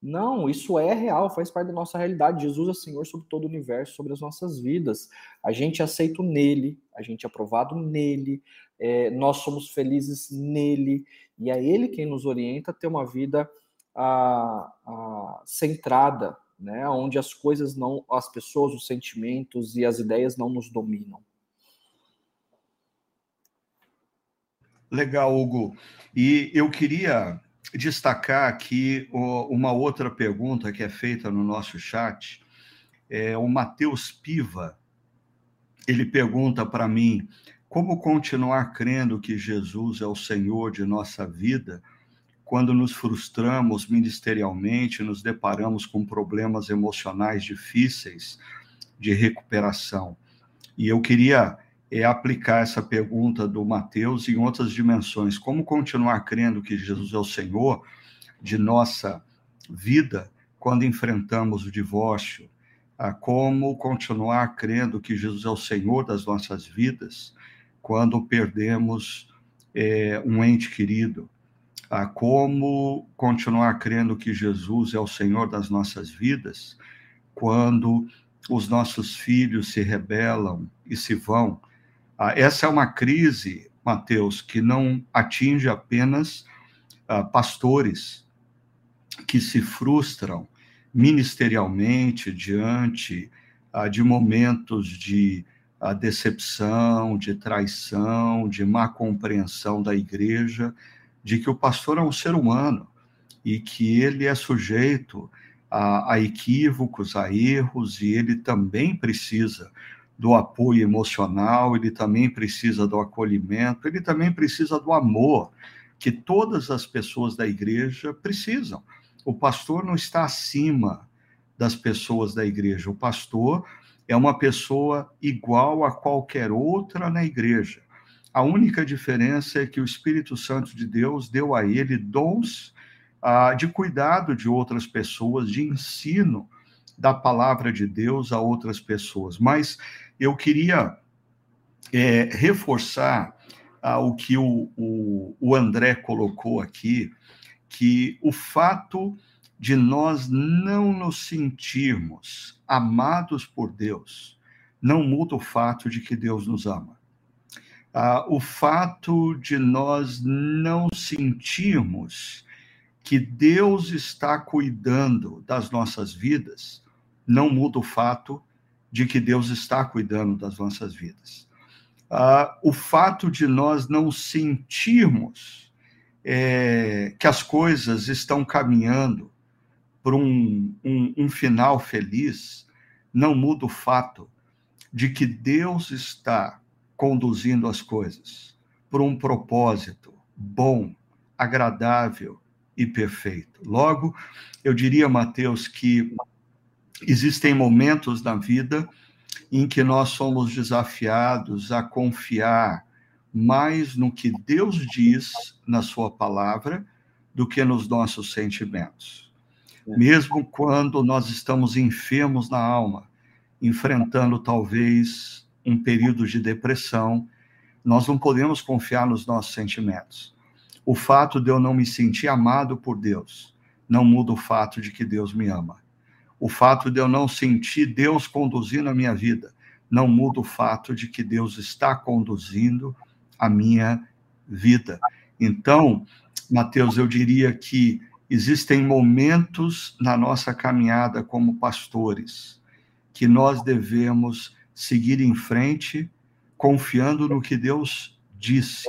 Não, isso é real, faz parte da nossa realidade. Jesus é Senhor sobre todo o universo, sobre as nossas vidas. A gente é aceito nele, a gente é aprovado nele, é, nós somos felizes nele, e é ele quem nos orienta a ter uma vida a, a, centrada, né, onde as coisas não, as pessoas, os sentimentos e as ideias não nos dominam. Legal, Hugo. E eu queria destacar aqui uma outra pergunta que é feita no nosso chat. É, o Matheus Piva, ele pergunta para mim como continuar crendo que Jesus é o Senhor de nossa vida quando nos frustramos ministerialmente, nos deparamos com problemas emocionais difíceis de recuperação. E eu queria é aplicar essa pergunta do Mateus em outras dimensões. Como continuar crendo que Jesus é o Senhor de nossa vida quando enfrentamos o divórcio? Ah, como continuar crendo que Jesus é o Senhor das nossas vidas quando perdemos é, um ente querido? Ah, como continuar crendo que Jesus é o Senhor das nossas vidas quando os nossos filhos se rebelam e se vão. Ah, essa é uma crise, Mateus, que não atinge apenas ah, pastores que se frustram ministerialmente diante ah, de momentos de decepção, de traição, de má compreensão da igreja, de que o pastor é um ser humano e que ele é sujeito a, a equívocos, a erros, e ele também precisa do apoio emocional, ele também precisa do acolhimento, ele também precisa do amor que todas as pessoas da igreja precisam. O pastor não está acima das pessoas da igreja. O pastor é uma pessoa igual a qualquer outra na igreja. A única diferença é que o Espírito Santo de Deus deu a ele dons ah, de cuidado de outras pessoas, de ensino da palavra de Deus a outras pessoas. Mas eu queria é, reforçar ah, o que o, o, o André colocou aqui, que o fato de nós não nos sentirmos amados por Deus não muda o fato de que Deus nos ama. Ah, o fato de nós não sentirmos que Deus está cuidando das nossas vidas não muda o fato de que Deus está cuidando das nossas vidas. Ah, o fato de nós não sentirmos é, que as coisas estão caminhando para um, um, um final feliz não muda o fato de que Deus está conduzindo as coisas para um propósito bom, agradável e perfeito. Logo, eu diria, Mateus, que existem momentos na vida em que nós somos desafiados a confiar mais no que Deus diz na Sua palavra do que nos nossos sentimentos. É. Mesmo quando nós estamos enfermos na alma, enfrentando talvez um período de depressão, nós não podemos confiar nos nossos sentimentos. O fato de eu não me sentir amado por Deus não muda o fato de que Deus me ama. O fato de eu não sentir Deus conduzindo a minha vida não muda o fato de que Deus está conduzindo a minha vida. Então, Mateus, eu diria que existem momentos na nossa caminhada como pastores que nós devemos seguir em frente, confiando no que Deus disse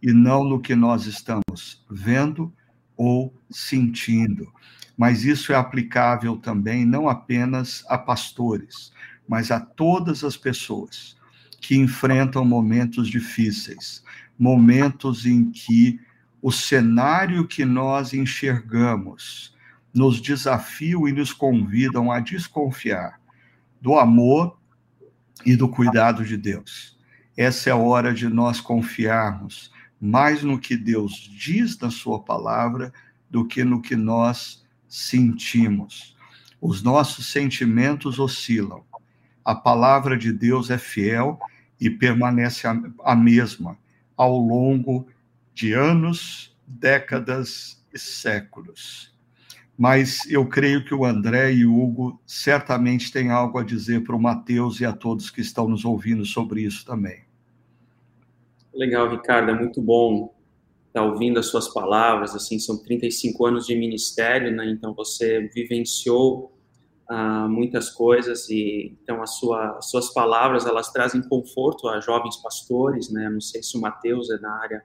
e não no que nós estamos vendo ou sentindo. Mas isso é aplicável também não apenas a pastores, mas a todas as pessoas que enfrentam momentos difíceis, momentos em que o cenário que nós enxergamos nos desafiam e nos convidam a desconfiar do amor e do cuidado de Deus. Essa é a hora de nós confiarmos mais no que Deus diz na Sua palavra do que no que nós sentimos. Os nossos sentimentos oscilam. A palavra de Deus é fiel e permanece a, a mesma ao longo de anos, décadas e séculos. Mas eu creio que o André e o Hugo certamente têm algo a dizer para o Mateus e a todos que estão nos ouvindo sobre isso também. Legal, Ricardo, é muito bom estar ouvindo as suas palavras, assim, são 35 anos de ministério, né, então você vivenciou ah, muitas coisas e, então, as sua, as suas palavras, elas trazem conforto a jovens pastores, né, não sei se o Mateus é na área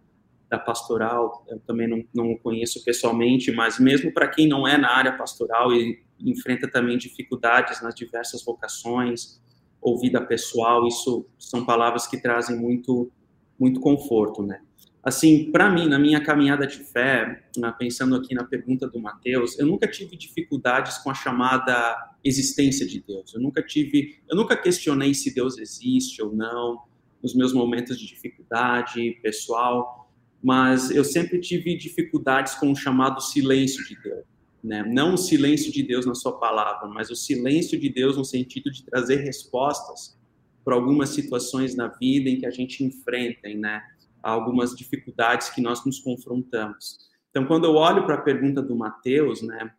da pastoral, eu também não, não conheço pessoalmente, mas mesmo para quem não é na área pastoral e enfrenta também dificuldades nas diversas vocações ou vida pessoal, isso são palavras que trazem muito muito conforto, né? Assim, para mim, na minha caminhada de fé, pensando aqui na pergunta do Mateus, eu nunca tive dificuldades com a chamada existência de Deus. Eu nunca tive, eu nunca questionei se Deus existe ou não nos meus momentos de dificuldade pessoal, mas eu sempre tive dificuldades com o chamado silêncio de Deus, né? Não o silêncio de Deus na sua palavra, mas o silêncio de Deus no sentido de trazer respostas para algumas situações na vida em que a gente enfrenta, né? Algumas dificuldades que nós nos confrontamos. Então, quando eu olho para a pergunta do Mateus, né?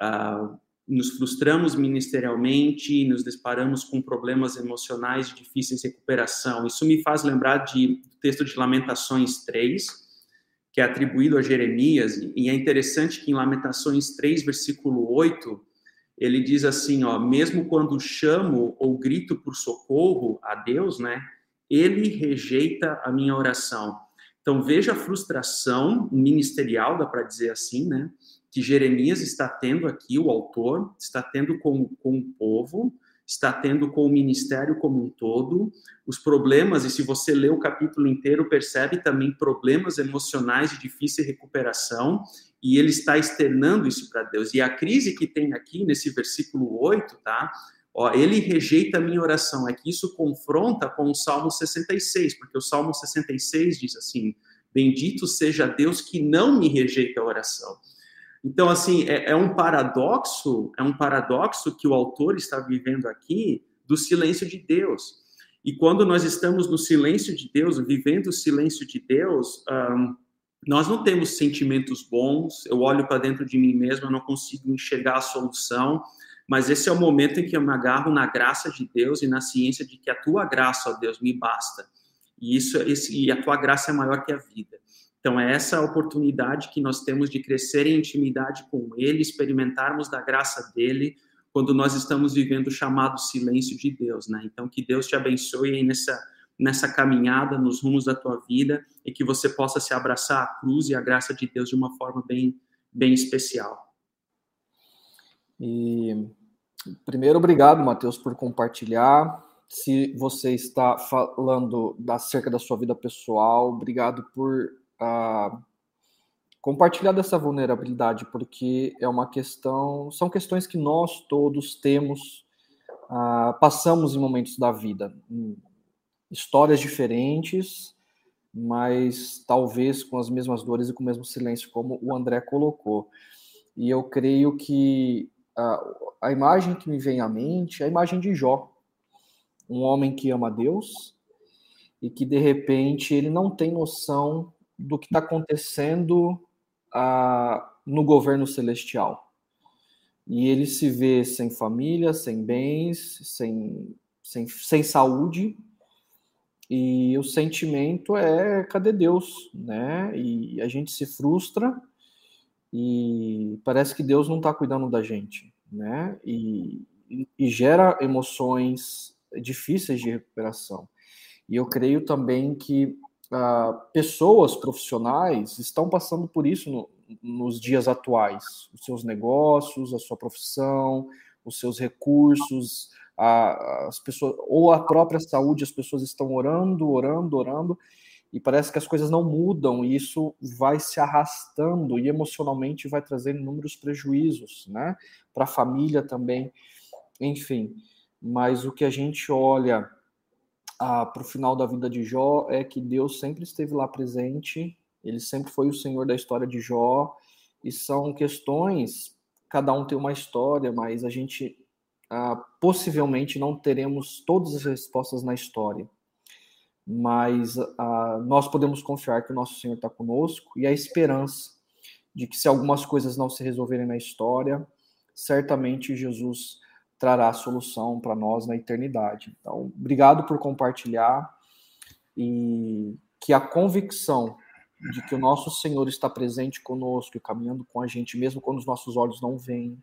Uh, nos frustramos ministerialmente, nos deparamos com problemas emocionais de difícil recuperação. Isso me faz lembrar de, do texto de Lamentações 3, que é atribuído a Jeremias, e é interessante que em Lamentações 3, versículo 8, ele diz assim, ó, mesmo quando chamo ou grito por socorro a Deus, né, ele rejeita a minha oração. Então veja a frustração ministerial, dá para dizer assim, né, que Jeremias está tendo aqui, o autor, está tendo com, com o povo, está tendo com o ministério como um todo, os problemas, e se você lê o capítulo inteiro, percebe também problemas emocionais de difícil recuperação, e ele está externando isso para Deus. E a crise que tem aqui nesse versículo 8, tá? Ó, ele rejeita a minha oração. É que isso confronta com o Salmo 66, porque o Salmo 66 diz assim: Bendito seja Deus que não me rejeita a oração. Então, assim, é, é um paradoxo, é um paradoxo que o autor está vivendo aqui do silêncio de Deus. E quando nós estamos no silêncio de Deus, vivendo o silêncio de Deus, um, nós não temos sentimentos bons, eu olho para dentro de mim mesmo, eu não consigo enxergar a solução, mas esse é o momento em que eu me agarro na graça de Deus e na ciência de que a tua graça, ó Deus, me basta. E isso esse, e a tua graça é maior que a vida. Então é essa oportunidade que nós temos de crescer em intimidade com ele, experimentarmos da graça dele quando nós estamos vivendo o chamado silêncio de Deus, né? Então que Deus te abençoe nessa nessa caminhada nos rumos da tua vida e que você possa se abraçar à cruz e à graça de Deus de uma forma bem, bem especial. E primeiro, obrigado, Mateus, por compartilhar. Se você está falando acerca da sua vida pessoal, obrigado por uh, compartilhar dessa vulnerabilidade, porque é uma questão, são questões que nós todos temos, passamos em momentos da vida, histórias diferentes, mas talvez com as mesmas dores e com o mesmo silêncio, como o André colocou. E eu creio que a, a imagem que me vem à mente é a imagem de Jó, um homem que ama Deus e que de repente ele não tem noção do que está acontecendo no governo celestial. E ele se vê sem família, sem bens, sem, sem, sem saúde, e o sentimento é cadê Deus, né? E a gente se frustra e parece que Deus não está cuidando da gente, né? E, e, gera emoções difíceis de recuperação. E eu creio também que ah, pessoas profissionais estão passando por isso no, nos dias atuais. Os seus negócios, a sua profissão, os seus recursos, a, as pessoas, ou a própria saúde, as pessoas estão orando, orando, orando, e parece que as coisas não mudam, e isso vai se arrastando e emocionalmente vai trazendo inúmeros prejuízos, né? Para a família também, enfim. Mas o que a gente olha para o final da vida de Jó é que Deus sempre esteve lá presente, ele sempre foi o Senhor da história de Jó, e são questões, cada um tem uma história, mas a gente ah, possivelmente não teremos todas as respostas na história, mas ah, nós podemos confiar que o nosso Senhor está conosco e a esperança de que se algumas coisas não se resolverem na história, certamente Jesus trará solução para nós na eternidade. Então, obrigado por compartilhar e que a convicção de que o nosso Senhor está presente conosco e caminhando com a gente, mesmo quando os nossos olhos não veem,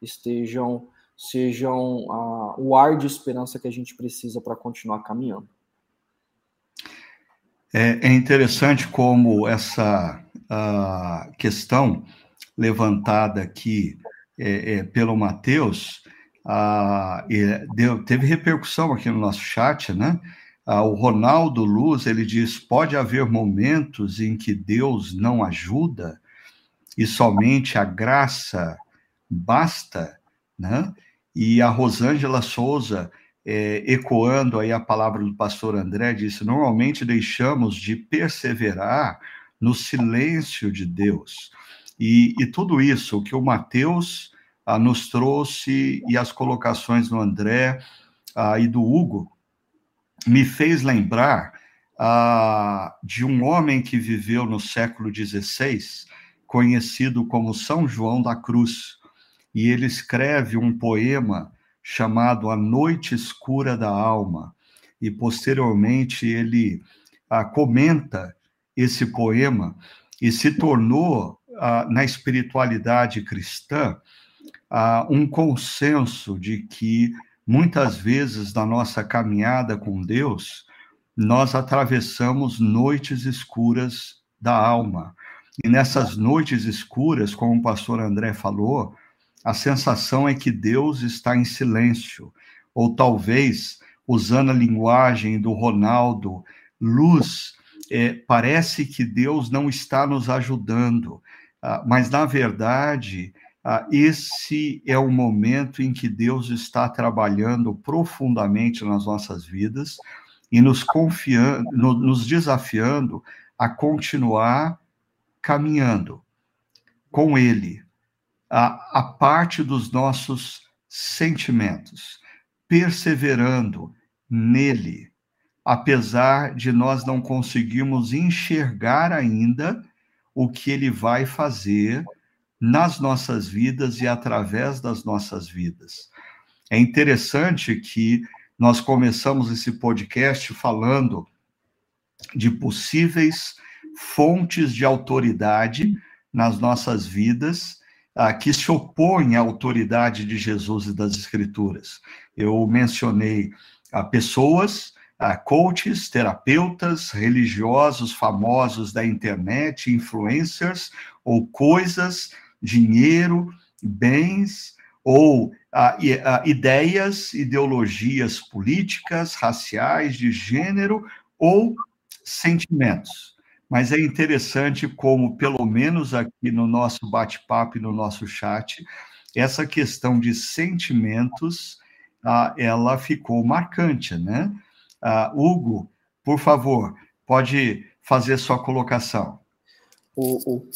estejam sejam uh, o ar de esperança que a gente precisa para continuar caminhando. É, é, interessante como essa uh, questão levantada aqui é, é, pelo Mateus uh, deu, teve repercussão aqui no nosso chat, né? o Ronaldo Luz ele diz: pode haver momentos em que Deus não ajuda e somente a graça basta, né? E a Rosângela Souza, é, ecoando aí a palavra do pastor André, disse: normalmente deixamos de perseverar no silêncio de Deus. E, e tudo isso, o que o Mateus ah, nos trouxe e as colocações do André ah, e do Hugo, me fez lembrar ah, de um homem que viveu no século XVI, conhecido como São João da Cruz. E ele escreve um poema chamado A Noite Escura da Alma, e posteriormente ele ah, comenta esse poema e se tornou, ah, na espiritualidade cristã, ah, um consenso de que muitas vezes na nossa caminhada com Deus, nós atravessamos noites escuras da alma. E nessas noites escuras, como o pastor André falou, a sensação é que Deus está em silêncio, ou talvez, usando a linguagem do Ronaldo, luz, é, parece que Deus não está nos ajudando, ah, mas na verdade, ah, esse é o momento em que Deus está trabalhando profundamente nas nossas vidas e nos confiando, no, nos desafiando a continuar caminhando com Ele, a, a parte dos nossos sentimentos, perseverando nele, apesar de nós não conseguirmos enxergar ainda o que ele vai fazer nas nossas vidas e através das nossas vidas. É interessante que nós começamos esse podcast falando de possíveis fontes de autoridade nas nossas vidas ah, que se opõem à autoridade de Jesus e das Escrituras. Eu mencionei ah, pessoas, ah, coaches, terapeutas, religiosos famosos da internet, influencers, ou coisas, dinheiro, bens, ou ah, ah, ideias, ideologias políticas, raciais, de gênero ou sentimentos. Mas é interessante como, pelo menos aqui no nosso bate-papo e no nosso chat, essa questão de sentimentos, ah, ela ficou marcante, né? Ah, Hugo, por favor, pode fazer sua colocação. O, o,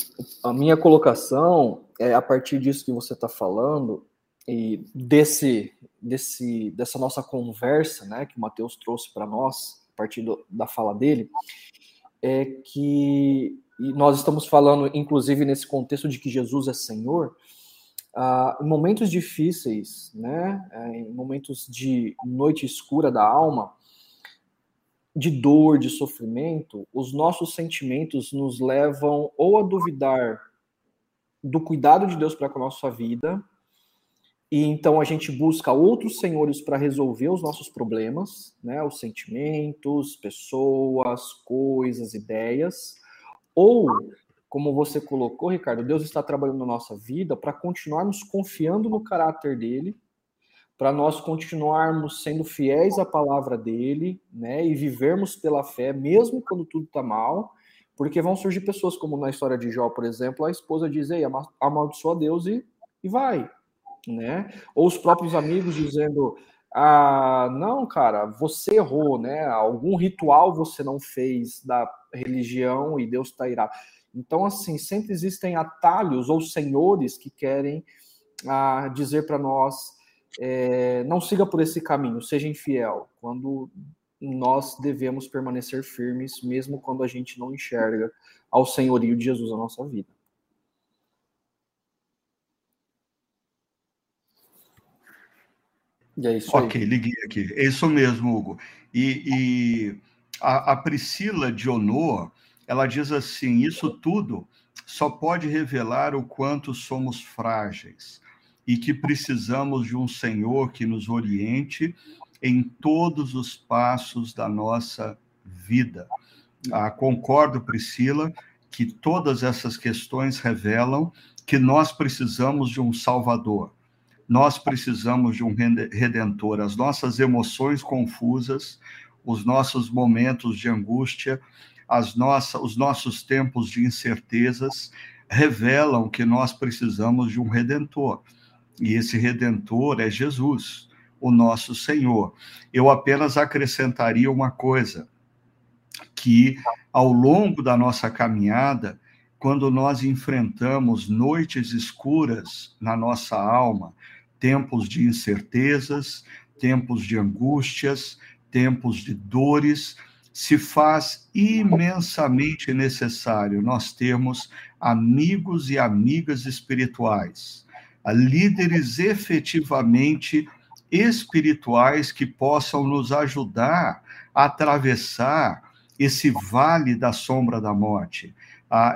a minha colocação é a partir disso que você está falando e desse, desse, dessa nossa conversa, né, que o Matheus trouxe para nós a partir do, da fala dele, é que nós estamos falando, inclusive, nesse contexto de que Jesus é Senhor, uh, em momentos difíceis, né, em momentos de noite escura da alma, de dor, de sofrimento, os nossos sentimentos nos levam ou a duvidar do cuidado de Deus para com a nossa vida, e então a gente busca outros senhores para resolver os nossos problemas, né, os sentimentos, pessoas, coisas, ideias, ou como você colocou, Ricardo, Deus está trabalhando na nossa vida para continuarmos confiando no caráter dele, para nós continuarmos sendo fiéis à palavra dele, né, e vivermos pela fé, mesmo quando tudo está mal, porque vão surgir pessoas, como na história de Jó, por exemplo, a esposa diz, ei, amaldiçoa Deus e, e vai, né? Ou os próprios amigos dizendo, ah, não, cara, você errou, né? Algum ritual você não fez da religião e Deus está irado. Então, assim, sempre existem atalhos ou senhores que querem ah, dizer para nós: é, não siga por esse caminho, seja infiel, quando nós devemos permanecer firmes, mesmo quando a gente não enxerga ao senhorio de Jesus na nossa vida. E é isso ok, aí. liguei aqui. É isso mesmo, Hugo. E, e a, a Priscila Dionor ela diz assim: isso tudo só pode revelar o quanto somos frágeis e que precisamos de um Senhor que nos oriente em todos os passos da nossa vida. Ah, concordo, Priscila, que todas essas questões revelam que nós precisamos de um Salvador. Nós precisamos de um redentor. As nossas emoções confusas, os nossos momentos de angústia, as os nossos tempos de incertezas revelam que nós precisamos de um redentor. E esse redentor é Jesus, o nosso Senhor. Eu apenas acrescentaria uma coisa, que ao longo da nossa caminhada, quando nós enfrentamos noites escuras na nossa alma, tempos de incertezas, tempos de angústias, tempos de dores, se faz imensamente necessário nós termos amigos e amigas espirituais, líderes efetivamente espirituais que possam nos ajudar a atravessar esse vale da sombra da morte,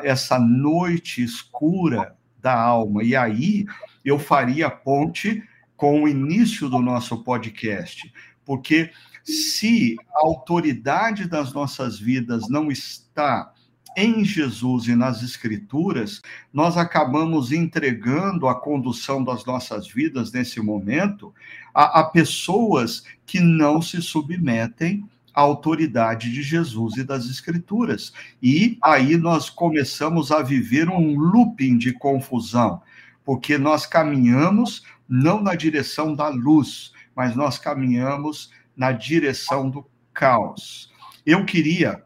essa noite escura da alma. E aí eu faria ponte com o início do nosso podcast, porque se a autoridade das nossas vidas não está em Jesus e nas Escrituras, nós acabamos entregando a condução das nossas vidas nesse momento a, a pessoas que não se submetem à autoridade de Jesus e das Escrituras. E aí nós começamos a viver um looping de confusão, porque nós caminhamos não na direção da luz, mas nós caminhamos na direção do caos. Eu queria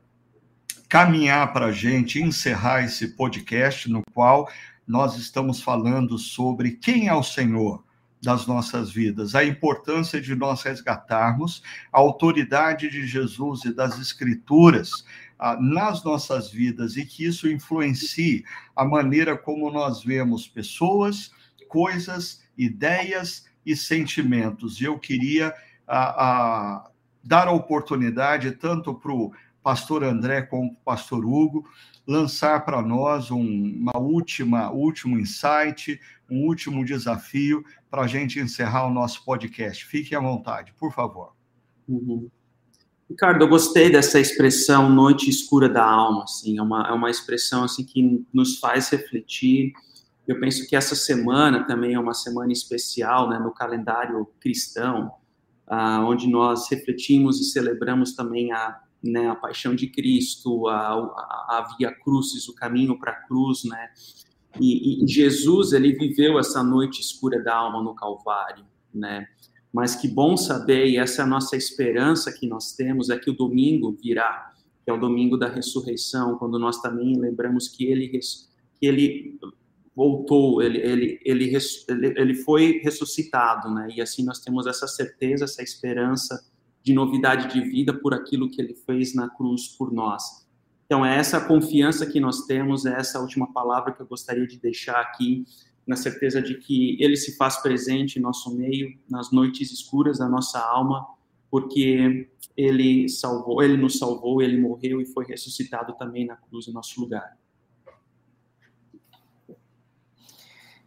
caminhar para a gente encerrar esse podcast no qual nós estamos falando sobre quem é o Senhor das nossas vidas, a importância de nós resgatarmos a autoridade de Jesus e das Escrituras ah, nas nossas vidas e que isso influencie a maneira como nós vemos pessoas, coisas, ideias e sentimentos. E eu queria a, a dar a oportunidade tanto para o pastor André para o pastor Hugo lançar para nós um, uma última último insight, um último desafio para a gente encerrar o nosso podcast. Fique à vontade, por favor. Uhum. Ricardo, eu gostei dessa expressão noite escura da alma, assim, é uma, é uma expressão assim que nos faz refletir. Eu penso que essa semana também é uma semana especial, né, no calendário cristão ah, onde nós refletimos e celebramos também a, né, a paixão de Cristo, a, a, a via crucis, o caminho para a cruz, né? E, e, Jesus, ele viveu essa noite escura da alma no Calvário, né? Mas que bom saber, e essa é a nossa esperança que nós temos, é que o domingo virá, que é o domingo da ressurreição, quando nós também lembramos que ele, que ele voltou, ele, ele, ele, ele foi ressuscitado, né? E assim nós temos essa certeza, essa esperança de novidade de vida por aquilo que ele fez na cruz por nós. Então, é essa confiança que nós temos, é essa última palavra que eu gostaria de deixar aqui, na certeza de que Ele se faz presente em nosso meio, nas noites escuras da nossa alma, porque Ele salvou, Ele nos salvou, Ele morreu e foi ressuscitado também na cruz em nosso lugar.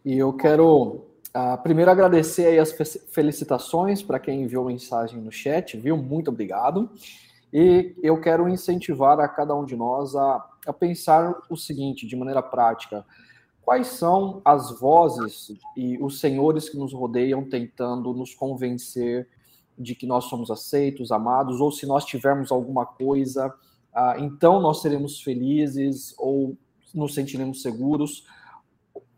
E eu quero uh, primeiro agradecer aí as felicitações para quem enviou mensagem no chat, viu? Muito obrigado. E eu quero incentivar a cada um de nós a, a pensar o seguinte, de maneira prática: quais são as vozes e os senhores que nos rodeiam tentando nos convencer de que nós somos aceitos, amados, ou se nós tivermos alguma coisa, uh, então nós seremos felizes ou nos sentiremos seguros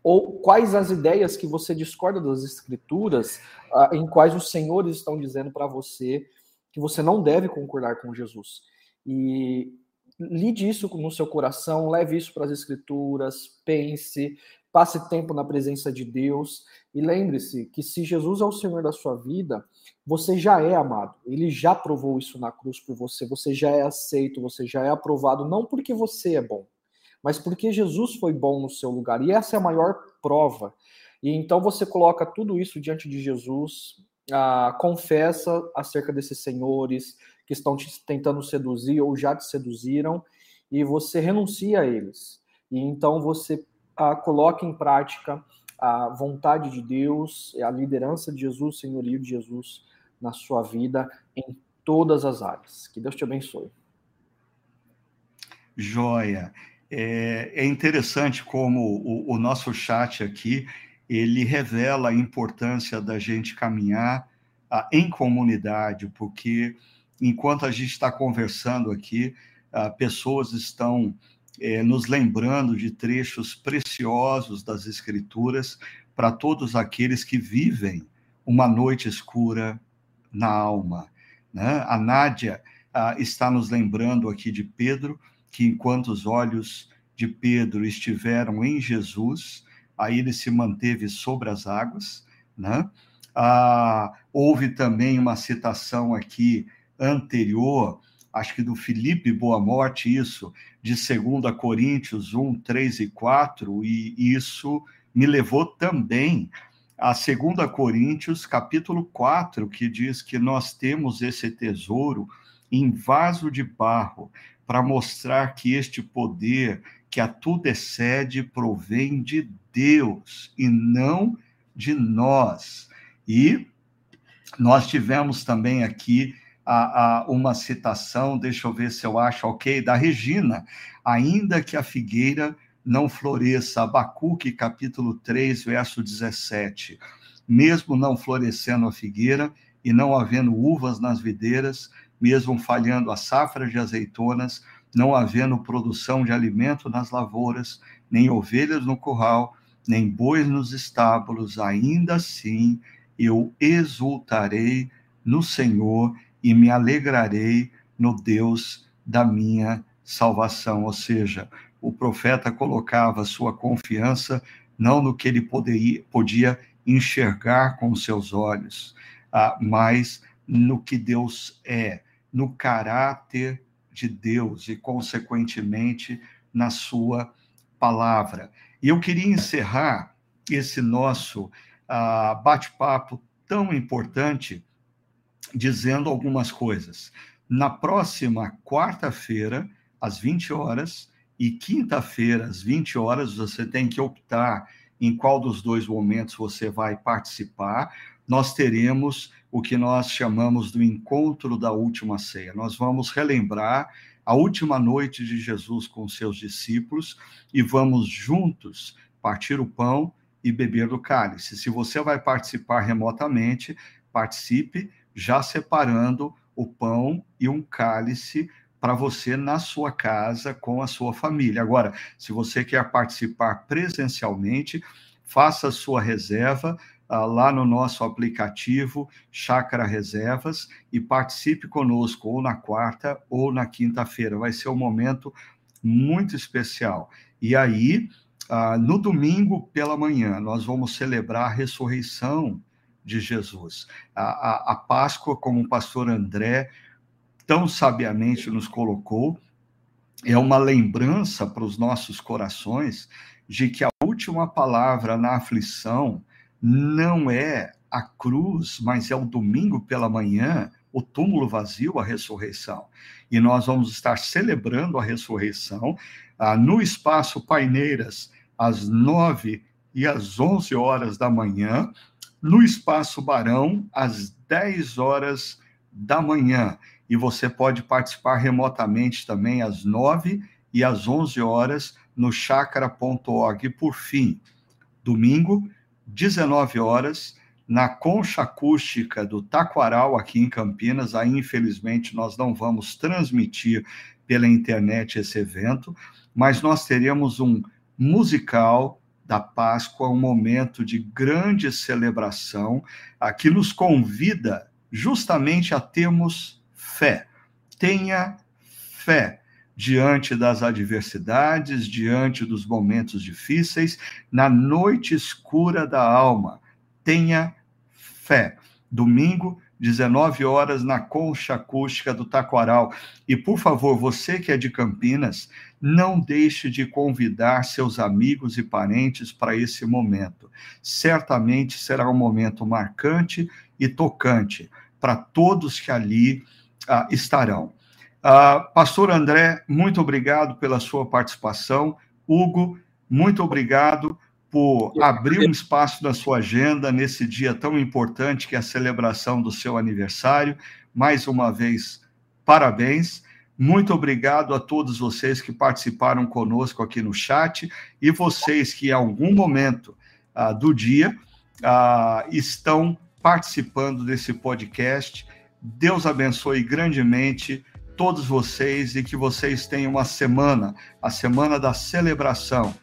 ou quais as ideias que você discorda das escrituras, uh, em quais os senhores estão dizendo para você que você não deve concordar com Jesus. E lide isso no seu coração, leve isso para as escrituras, pense, passe tempo na presença de Deus e lembre-se que se Jesus é o Senhor da sua vida, você já é amado. Ele já provou isso na cruz por você, você já é aceito, você já é aprovado não porque você é bom, mas porque Jesus foi bom no seu lugar. E essa é a maior prova. E então você coloca tudo isso diante de Jesus, ah, confessa acerca desses senhores que estão te tentando seduzir ou já te seduziram, e você renuncia a eles. E então você ah, coloca em prática a vontade de Deus, a liderança de Jesus, o senhorio de Jesus na sua vida em todas as áreas. Que Deus te abençoe. Joia. É, é interessante como o, o, nosso chat aqui ele revela a importância da gente caminhar em comunidade, porque enquanto a gente está conversando aqui, pessoas estão é, nos lembrando de trechos preciosos das Escrituras para todos aqueles que vivem uma noite escura na alma. Né? A Nádia está nos lembrando aqui de Pedro que enquanto os olhos de Pedro estiveram em Jesus, aí ele se manteve sobre as águas, né? Ah, houve também uma citação aqui anterior, acho que do Felipe Boa Morte, isso, de 2 Coríntios 1, 3 e 4, e isso me levou também a 2 Coríntios, capítulo 4, que diz que nós temos esse tesouro em vaso de barro, para mostrar que este poder que a tudo excede provém de Deus e não de nós. E nós tivemos também aqui a, a, uma citação, deixa eu ver se eu acho ok, da Regina. Ainda que a figueira não floresça, Abacuque, capítulo 3, verso 17. Mesmo não florescendo a figueira e não havendo uvas nas videiras, mesmo falhando a safra de azeitonas, não havendo produção de alimento nas lavouras, nem ovelhas no curral, nem bois nos estábulos, ainda assim eu exultarei no Senhor e me alegrarei no Deus da minha salvação. Ou seja, o profeta colocava sua confiança não no que ele poderia, podia enxergar com seus olhos, ah, mas no que Deus é, no caráter de Deus e, consequentemente, na sua palavra. E eu queria encerrar esse nosso uh, bate-papo tão importante dizendo algumas coisas. Na próxima quarta-feira, às 20 horas, e quinta-feira, às 20 horas, você tem que optar em qual dos dois momentos você vai participar. Nós teremos o que nós chamamos do encontro da última ceia. Nós vamos relembrar a última noite de Jesus com seus discípulos e vamos juntos partir o pão e beber do cálice. Se você vai participar remotamente, participe já separando o pão e um cálice para você na sua casa com a sua família. Agora, se você quer participar presencialmente, faça a sua reserva lá no nosso aplicativo Chácara Reservas e participe conosco ou na quarta ou na quinta-feira. Vai ser um momento muito especial. E aí, uh, no domingo pela manhã, nós vamos celebrar a ressurreição de Jesus. A, a, a Páscoa, como o pastor André tão sabiamente nos colocou, é uma lembrança para os nossos corações de que a última palavra na aflição não é a cruz, mas é o domingo pela manhã, o túmulo vazio, a ressurreição. E nós vamos estar celebrando a ressurreição ah, no espaço Paineiras, às nove e às onze horas da manhã, no espaço Barão, às dez horas da manhã. E você pode participar remotamente também às nove e às onze horas no chakra.org. Por fim, domingo, 19 horas, na concha acústica do Taquaral, aqui em Campinas. Aí, infelizmente, nós não vamos transmitir pela internet esse evento, mas nós teremos um musical da Páscoa, um momento de grande celebração, que nos convida justamente a termos fé. Tenha fé diante das adversidades, diante dos momentos difíceis, na noite escura da alma. Tenha fé. Domingo, 19 horas, na concha acústica do Taquaral. E, por favor, você que é de Campinas, não deixe de convidar seus amigos e parentes para esse momento. Certamente será um momento marcante e tocante para todos que ali ah, estarão. Ah, Pastor André, muito obrigado pela sua participação. Hugo, muito obrigado por abrir um espaço na sua agenda nesse dia tão importante que é a celebração do seu aniversário. Mais uma vez, parabéns. Muito obrigado a todos vocês que participaram conosco aqui no chat e vocês que, em algum momento ah, do dia, ah, estão participando desse podcast. Deus abençoe grandemente todos vocês e que vocês tenham uma semana, a semana da celebração,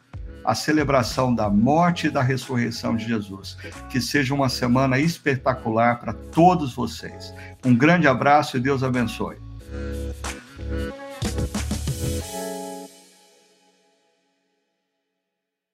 a celebração da morte e da ressurreição de Jesus. Que seja uma semana espetacular para todos vocês. Um grande abraço e Deus abençoe.